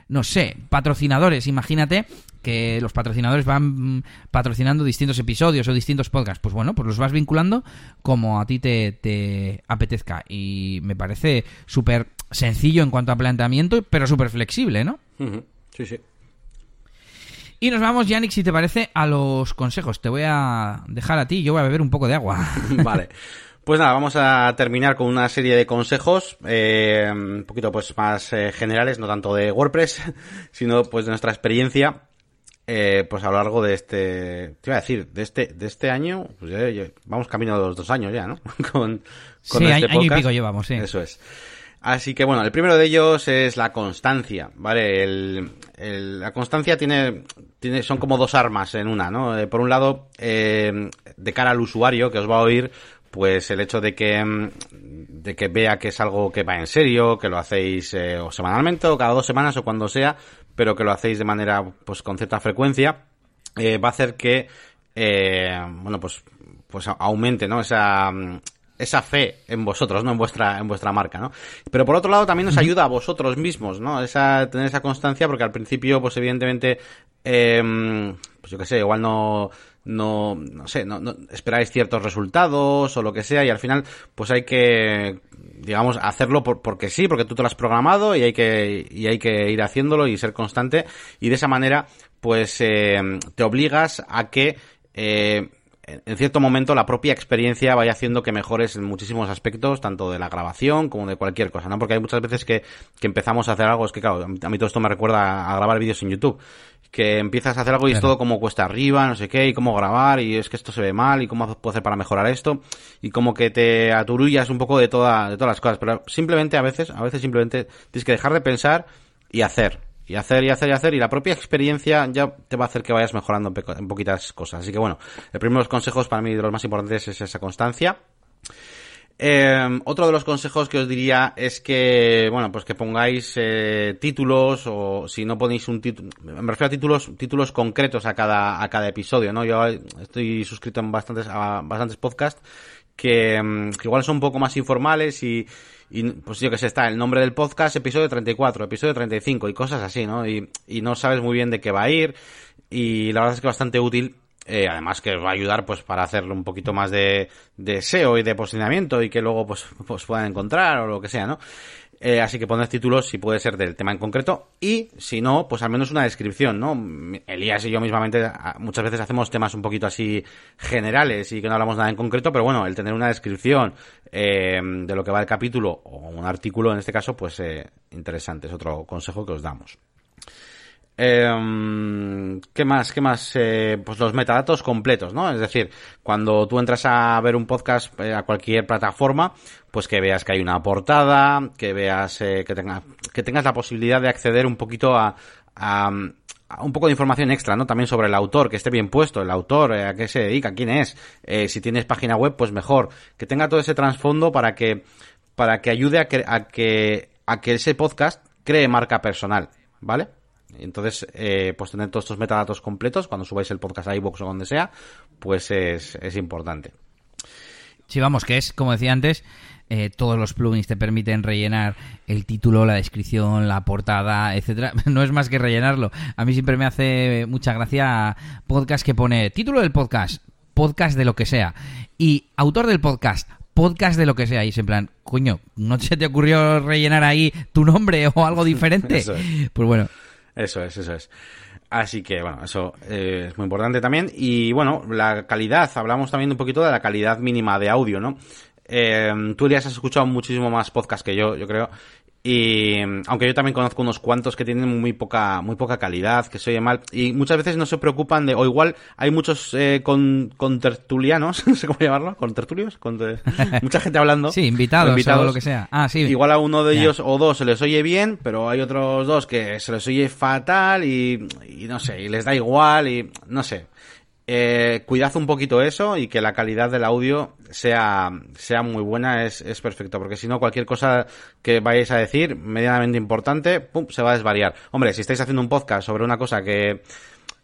no sé, patrocinadores, imagínate que los patrocinadores van mm, patrocinando distintos episodios o distintos podcasts. Pues bueno, pues los vas vinculando como a ti te, te apetezca. Y me parece súper sencillo en cuanto a planteamiento, pero súper flexible, ¿no? Sí, sí. Y nos vamos, Yannick, si te parece, a los consejos. Te voy a dejar a ti, yo voy a beber un poco de agua. vale. Pues nada, vamos a terminar con una serie de consejos, eh, un poquito pues más eh, generales, no tanto de WordPress, sino pues de nuestra experiencia, eh, pues a lo largo de este, te iba a decir, de este, de este año, pues vamos camino de los dos años ya, ¿no? con, con sí, este año, y pico llevamos, sí. Eso es. Así que bueno, el primero de ellos es la constancia, ¿vale? El, la constancia tiene, tiene, son como dos armas en una, ¿no? Eh, por un lado, eh, de cara al usuario que os va a oír, pues el hecho de que, mm, de que vea que es algo que va en serio, que lo hacéis eh, o semanalmente o cada dos semanas o cuando sea, pero que lo hacéis de manera, pues con cierta frecuencia, va a hacer que, bueno, pues, pues aumente, ¿no? Esa, mm, esa fe en vosotros, ¿no? En vuestra, en vuestra marca, ¿no? Pero por otro lado también nos ayuda a vosotros mismos, ¿no? Esa, tener esa constancia porque al principio, pues evidentemente, eh, pues yo qué sé, igual no, no, no sé, no, no, esperáis ciertos resultados o lo que sea y al final, pues hay que, digamos, hacerlo por, porque sí, porque tú te lo has programado y hay que, y hay que ir haciéndolo y ser constante y de esa manera, pues, eh, te obligas a que, eh, en cierto momento la propia experiencia vaya haciendo que mejores en muchísimos aspectos, tanto de la grabación como de cualquier cosa, ¿no? Porque hay muchas veces que, que empezamos a hacer algo, es que claro, a mí todo esto me recuerda a grabar vídeos en YouTube, que empiezas a hacer algo y es todo como cuesta arriba, no sé qué, y cómo grabar, y es que esto se ve mal, y cómo puedo hacer para mejorar esto, y como que te aturullas un poco de toda, de todas las cosas, pero simplemente a veces, a veces simplemente tienes que dejar de pensar y hacer, y hacer y hacer y hacer y la propia experiencia ya te va a hacer que vayas mejorando en poquitas cosas. Así que bueno, el primero de los consejos para mí de los más importantes es esa constancia. Eh, otro de los consejos que os diría es que, bueno, pues que pongáis eh, títulos o si no ponéis un título, me refiero a títulos, títulos concretos a cada, a cada episodio, ¿no? Yo estoy suscrito en bastantes, a bastantes podcasts que, mm, que igual son un poco más informales y, y pues yo que sé, está el nombre del podcast, episodio 34, episodio 35 y cosas así, ¿no? Y, y no sabes muy bien de qué va a ir y la verdad es que es bastante útil eh, además que va a ayudar pues para hacerle un poquito más de, de SEO y de posicionamiento y que luego pues, pues puedan encontrar o lo que sea, ¿no? Eh, así que poned títulos si puede ser del tema en concreto y si no, pues al menos una descripción, ¿no? Elías y yo mismamente muchas veces hacemos temas un poquito así generales y que no hablamos nada en concreto, pero bueno, el tener una descripción eh, de lo que va el capítulo o un artículo en este caso, pues eh, interesante, es otro consejo que os damos. Eh, ¿Qué más? ¿Qué más? Eh, pues los metadatos completos, ¿no? Es decir, cuando tú entras a ver un podcast eh, a cualquier plataforma, pues que veas que hay una portada, que veas eh, que, tenga, que tengas la posibilidad de acceder un poquito a, un poco de información extra, ¿no? También sobre el autor, que esté bien puesto, el autor, eh, a qué se dedica, quién es, eh, si tienes página web, pues mejor, que tenga todo ese trasfondo para que, para que ayude a que, a que, a que ese podcast cree marca personal, ¿vale? Entonces, eh, pues tener todos estos metadatos completos cuando subáis el podcast a iVoox o donde sea, pues es, es importante. Sí, vamos, que es, como decía antes, eh, todos los plugins te permiten rellenar el título, la descripción, la portada, etcétera. No es más que rellenarlo. A mí siempre me hace mucha gracia podcast que pone título del podcast, podcast de lo que sea, y autor del podcast, podcast de lo que sea. Y es en plan, coño, ¿no se te ocurrió rellenar ahí tu nombre o algo diferente? Pues bueno. Eso es, eso es. Así que, bueno, eso eh, es muy importante también. Y bueno, la calidad, hablamos también un poquito de la calidad mínima de audio, ¿no? Eh, tú, Elias, has escuchado muchísimo más podcast que yo, yo creo. Y aunque yo también conozco unos cuantos que tienen muy poca, muy poca calidad, que se oye mal, y muchas veces no se preocupan de, o igual hay muchos eh, con, con tertulianos, no sé cómo llamarlo, con tertulios, con mucha gente hablando. sí, invitados, invitados, o lo que sea. Ah, sí. Igual a uno de ellos o dos se les oye bien, pero hay otros dos que se les oye fatal y, y no sé, y les da igual y no sé eh, cuidad un poquito eso y que la calidad del audio sea, sea muy buena es, es perfecto, porque si no cualquier cosa que vayáis a decir, medianamente importante, pum, se va a desvariar. Hombre, si estáis haciendo un podcast sobre una cosa que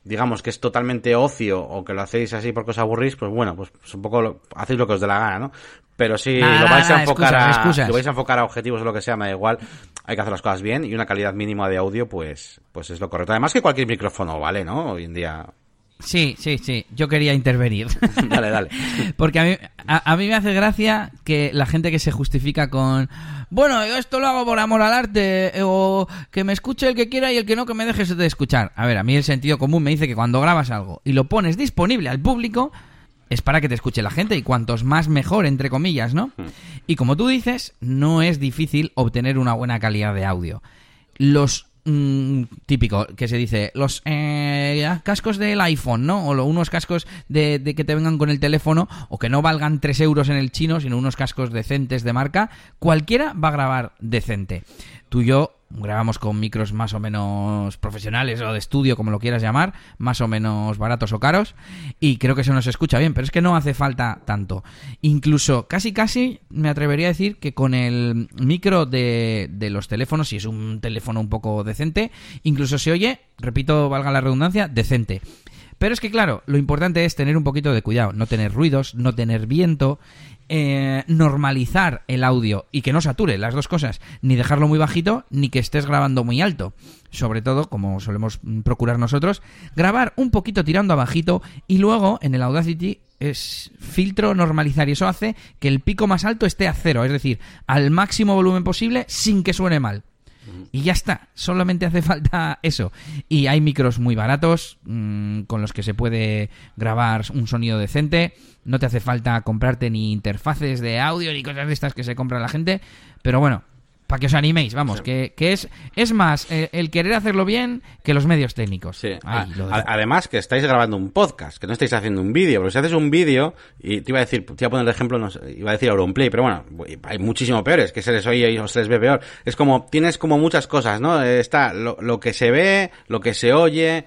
digamos que es totalmente ocio o que lo hacéis así porque os aburrís, pues bueno, pues, un poco hacéis lo que os dé la gana, ¿no? Pero si lo vais a enfocar a, lo vais a enfocar a objetivos o lo que sea, me da igual, hay que hacer las cosas bien y una calidad mínima de audio, pues, pues es lo correcto. Además que cualquier micrófono vale, ¿no? Hoy en día Sí, sí, sí. Yo quería intervenir. dale, dale. Porque a mí, a, mí me hace gracia que la gente que se justifica con, bueno, yo esto lo hago por amor al arte, eh, o que me escuche el que quiera y el que no, que me dejes de escuchar. A ver, a mí el sentido común me dice que cuando grabas algo y lo pones disponible al público, es para que te escuche la gente y cuantos más mejor, entre comillas, ¿no? Hmm. Y como tú dices, no es difícil obtener una buena calidad de audio. Los Mm, típico que se dice los eh, cascos del iPhone, ¿no? O unos cascos de, que te vengan con el teléfono o que no valgan 3 euros en el chino, sino unos cascos decentes de marca. Cualquiera va a grabar decente. Tú y yo grabamos con micros más o menos profesionales o de estudio, como lo quieras llamar, más o menos baratos o caros, y creo que eso nos escucha bien, pero es que no hace falta tanto. Incluso, casi casi, me atrevería a decir que con el micro de, de los teléfonos, si es un teléfono un poco decente, incluso se oye, repito, valga la redundancia, decente. Pero es que claro, lo importante es tener un poquito de cuidado, no tener ruidos, no tener viento, eh, normalizar el audio y que no sature las dos cosas, ni dejarlo muy bajito, ni que estés grabando muy alto. Sobre todo, como solemos procurar nosotros, grabar un poquito tirando a bajito y luego en el Audacity es filtro normalizar y eso hace que el pico más alto esté a cero, es decir, al máximo volumen posible sin que suene mal. Y ya está, solamente hace falta eso. Y hay micros muy baratos mm, con los que se puede grabar un sonido decente. No te hace falta comprarte ni interfaces de audio ni cosas de estas que se compra la gente. Pero bueno, para que os animéis, vamos, que, es, es más eh, el, querer hacerlo bien que los medios técnicos. Sí. además que estáis grabando un podcast, que no estáis haciendo un vídeo, porque si haces un vídeo, y te iba a decir, te iba a poner el ejemplo, no iba a decir Auronplay, pero bueno, hay muchísimo peores, que se les oye o se les ve peor. Es como, tienes como muchas cosas, ¿no? Está lo, lo que se ve, lo que se oye,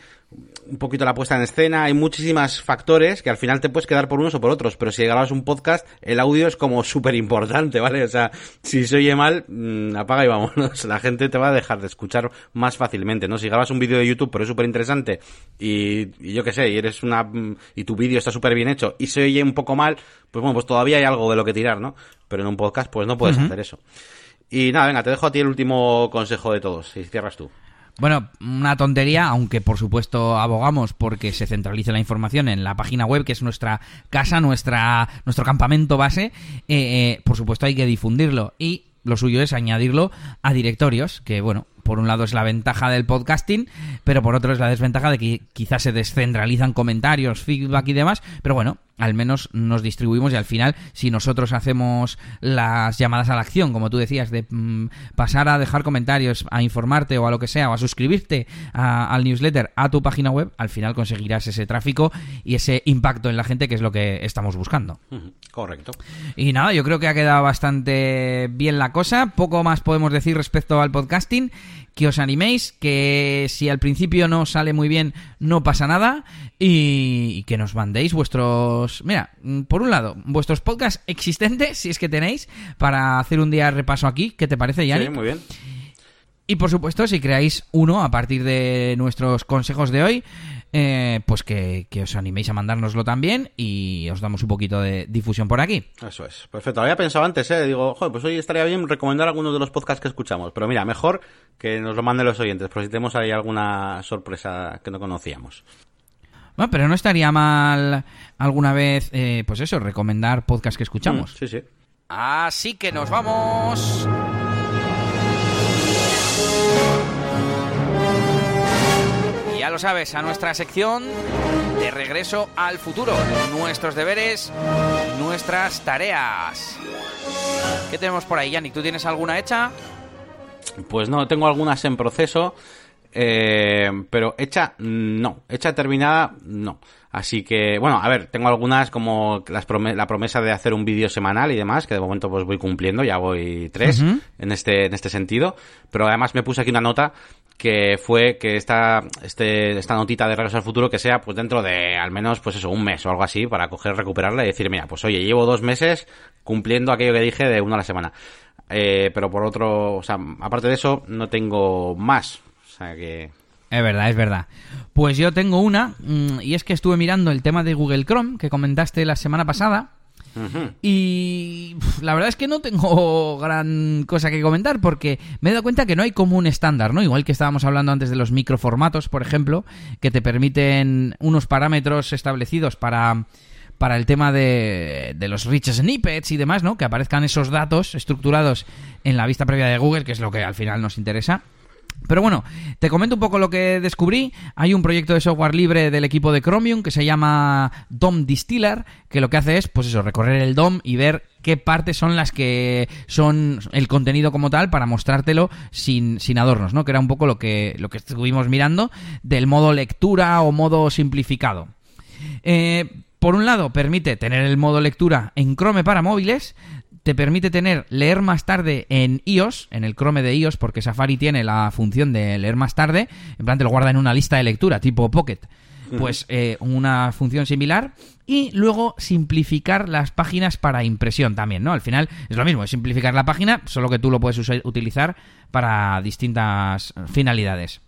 un poquito la puesta en escena, hay muchísimas factores que al final te puedes quedar por unos o por otros, pero si grabas un podcast, el audio es como súper importante, ¿vale? O sea, si se oye mal, mm, apaga y vámonos, la gente te va a dejar de escuchar más fácilmente, ¿no? Si grabas un vídeo de YouTube, pero es súper interesante, y, yo qué sé, y eres una, mm, y tu vídeo está súper bien hecho, y se oye un poco mal, pues bueno, pues todavía hay algo de lo que tirar, ¿no? Pero en un podcast, pues no puedes hacer eso. Y nada, venga, te dejo a ti el último consejo de todos, si cierras tú. Bueno, una tontería, aunque por supuesto abogamos porque se centralice la información en la página web, que es nuestra casa, nuestra, nuestro campamento base, eh, eh, por supuesto hay que difundirlo. Y lo suyo es añadirlo a directorios, que bueno, por un lado es la ventaja del podcasting, pero por otro es la desventaja de que quizás se descentralizan comentarios, feedback y demás, pero bueno, al menos nos distribuimos y al final, si nosotros hacemos las llamadas a la acción, como tú decías, de mm, pasar a dejar comentarios, a informarte o a lo que sea, o a suscribirte al newsletter, a tu página web, al final conseguirás ese tráfico y ese impacto en la gente que es lo que estamos buscando. Correcto. Y nada, yo creo que ha quedado bastante bien la cosa. Poco más podemos decir respecto al podcasting que os animéis, que si al principio no sale muy bien, no pasa nada, y, que nos mandéis vuestros... Mira, mm, por un lado, vuestros podcasts existentes, si es que tenéis, para hacer un día repaso aquí, ¿qué te parece, Yanni? Sí, muy bien. Y por supuesto, si creáis uno a partir de nuestros consejos de hoy, eh, pues que, os animéis a mandárnoslo también y os damos un poquito de difusión por aquí. Eso es, perfecto. Había pensado antes, ¿eh? Digo, joder, pues hoy estaría bien recomendar algunos de los podcasts que escuchamos. Pero mira, mejor que nos lo manden los oyentes, por si tenemos ahí alguna sorpresa que no conocíamos. Bueno, pero no estaría mal alguna vez, eh, pues eso, recomendar podcasts que escuchamos. Mm, sí, sí. Así que nos vamos. Ya lo sabes, a nuestra sección de regreso al futuro. Nuestros deberes, nuestras tareas. ¿Qué tenemos por ahí, Yannick? ¿Tú tienes alguna hecha? Pues no, tengo algunas en proceso. Eh, pero hecha, no. Hecha terminada, no. Así que, bueno, a ver, tengo algunas como las la promesa de hacer un vídeo semanal y demás, que de momento pues voy cumpliendo, ya voy tres en este, en este sentido. Pero además me puse aquí una nota que fue que esta, este, esta notita de Regreso al Futuro que sea pues dentro de al menos pues eso, un mes o algo así para coger, recuperarla y decir, mira, pues oye, llevo dos meses cumpliendo aquello que dije de una a la semana. Eh, pero por otro, o sea, aparte de eso, no tengo más. O sea que es verdad, es verdad. Pues yo tengo una, mm, y es que estuve mirando el tema de Google Chrome que comentaste la semana pasada. Y la verdad es que no tengo gran cosa que comentar porque me he dado cuenta que no hay como un estándar, ¿no? Igual que estábamos hablando antes de los microformatos, por ejemplo, que te permiten unos parámetros establecidos para para el tema de, de los rich snippets y demás, ¿no? Que aparezcan esos datos estructurados en la vista previa de Google, que es lo que al final nos interesa. Pero bueno, te comento un poco lo que descubrí. Hay un proyecto de software libre del equipo de Chromium que se llama DOM Distiller, que lo que hace es, pues eso, recorrer el DOM y ver qué partes son las que son el contenido como tal para mostrártelo sin, sin adornos, ¿no? Que era un poco lo que, lo que estuvimos mirando del modo lectura o modo simplificado. Eh, por un lado, permite tener el modo lectura en Chrome para móviles, te permite tener leer más tarde en iOS, en el Chrome de iOS, porque Safari tiene la función de leer más tarde, en plan te lo guarda en una lista de lectura, tipo Pocket. Pues eh, una función similar. Y luego simplificar las páginas para impresión también, ¿no? Al final es lo mismo, es simplificar la página, solo que tú lo puedes utilizar para distintas finalidades.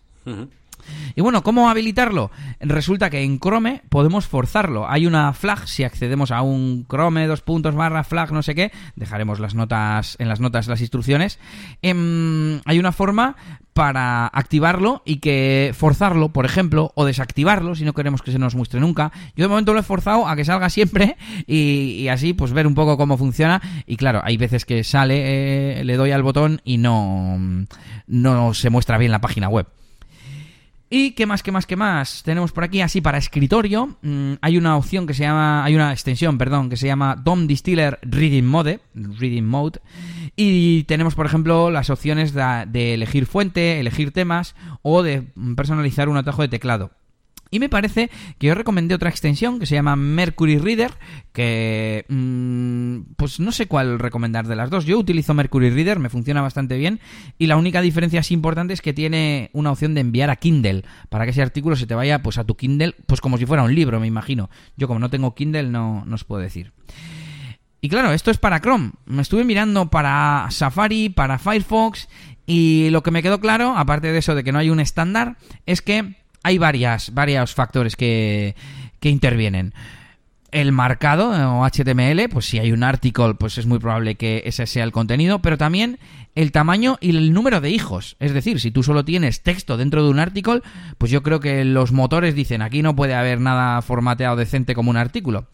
Y bueno, ¿cómo habilitarlo? Resulta que en Chrome podemos forzarlo. Hay una flag, si accedemos a un Chrome dos puntos barra flag no sé qué, dejaremos las notas en las notas las instrucciones. Em, hay una forma para activarlo y que forzarlo, por ejemplo, o desactivarlo si no queremos que se nos muestre nunca. Yo de momento lo he forzado a que salga siempre y, así pues ver un poco cómo funciona. Y claro, hay veces que sale, eh, le doy al botón y no, no se muestra bien la página web. Y qué más, qué más, qué más. Tenemos por aquí así para escritorio. Mm, hay una opción que se llama, hay una extensión, perdón, que se llama DOM Distiller Reading Mode, Reading Mode. Y tenemos, por ejemplo, las opciones de elegir fuente, elegir temas o de personalizar un atajo de teclado. Y me parece que yo recomendé otra extensión que se llama Mercury Reader, que mm, pues no sé cuál recomendar de las dos. Yo utilizo Mercury Reader, me funciona bastante bien y la única diferencia así importante es que tiene una opción de enviar a Kindle para que ese artículo se te vaya pues a tu Kindle, pues como si fuera un libro, me imagino. Yo como no tengo Kindle no, no os puedo decir. Y claro, esto es para Chrome. Me estuve mirando para Safari, para Firefox y lo que me quedó claro, aparte de eso de que no hay un estándar, es que hay varias, varios factores que, que intervienen el marcado o HTML, pues si hay un artículo, pues es muy probable que ese sea el contenido, pero también el tamaño y el número de hijos. Es decir, si tú solo tienes texto dentro de un artículo, pues yo creo que los motores dicen aquí no puede haber nada formateado decente como un artículo.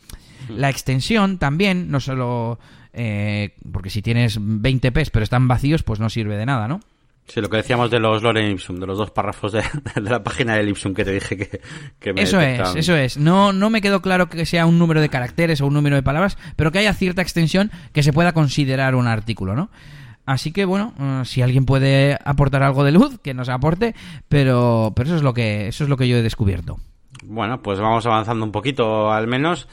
La extensión también, no solo... Eh, porque si tienes 20 Ps pero están vacíos, pues no sirve de nada, ¿no? Sí, lo que decíamos de los Loren Ipsum, de los dos párrafos de, la página del Ipsum que te dije que, que me Eso es, eso es. No, no me quedó claro que sea un número de caracteres o un número de palabras, pero que haya cierta extensión que se pueda considerar un artículo, ¿no? Así que bueno, eh, si alguien puede aportar algo de luz, que nos aporte, pero, pero eso es lo que, eso es lo que yo he descubierto. Bueno, pues vamos avanzando un poquito al menos.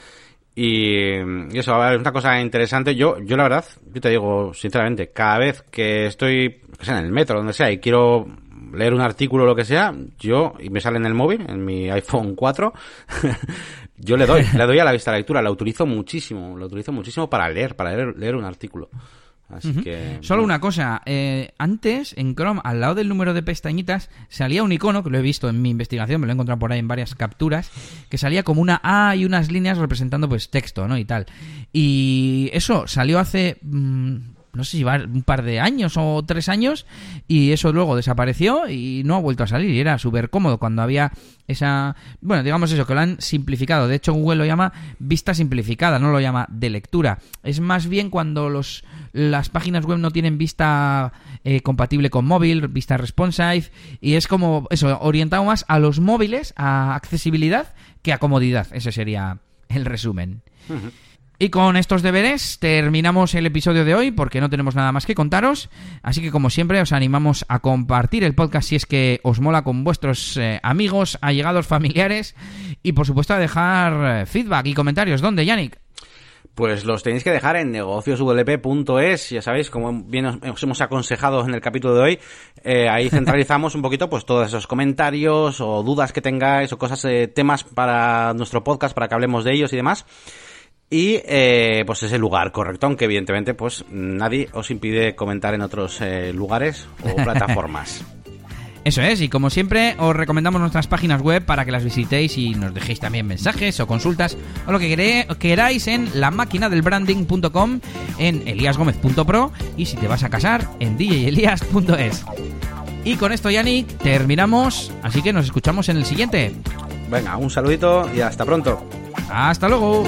Y, eso, a ver, es una cosa interesante. Yo, yo la verdad, yo te digo sinceramente, cada vez que estoy en el metro, donde sea, y quiero leer un artículo o lo que sea, yo, y me sale en el móvil, en mi iPhone 4, yo le doy, le doy a la vista lectura, la utilizo muchísimo, la utilizo muchísimo para leer, para leer, leer un artículo. Así que. Solo una cosa, eh, antes en Chrome, al lado del número de pestañitas, salía un icono, que lo he visto en mi investigación, me lo he encontrado por ahí en varias capturas, que salía como una A y unas líneas representando pues texto, ¿no? Y tal. Y eso salió hace. mm, no sé si va un par de años o tres años y eso luego desapareció y no ha vuelto a salir. Y era súper cómodo cuando había esa bueno digamos eso que lo han simplificado. De hecho Google lo llama vista simplificada no lo llama de lectura. Es más bien cuando los las páginas web no tienen vista eh, compatible con móvil vista responsive y es como eso orientado más a los móviles a accesibilidad que a comodidad. Ese sería el resumen y con estos deberes terminamos el episodio de hoy porque no tenemos nada más que contaros. Así que como siempre os animamos a compartir el podcast si es que os mola con vuestros eh, amigos, allegados, familiares y por supuesto a dejar eh, feedback y comentarios. ¿Dónde, Yannick? Pues los tenéis que dejar en negocioswp.es, ya sabéis, como bien os, os hemos aconsejado en el capítulo de hoy, eh, ahí centralizamos un poquito pues todos esos comentarios o dudas que tengáis o cosas, eh, temas para nuestro podcast, para que hablemos de ellos y demás. Y eh, pues es el lugar correcto, aunque evidentemente pues nadie os impide comentar en otros eh, lugares o plataformas. Eso es, y como siempre os recomendamos nuestras páginas web para que las visitéis y nos dejéis también mensajes o consultas o lo que queráis en la máquina del branding.com, en eliasgomez.pro y si te vas a casar en djelias.es. Y con esto, Yannick, terminamos, así que nos escuchamos en el siguiente. Venga, un saludito y hasta pronto. Hasta luego.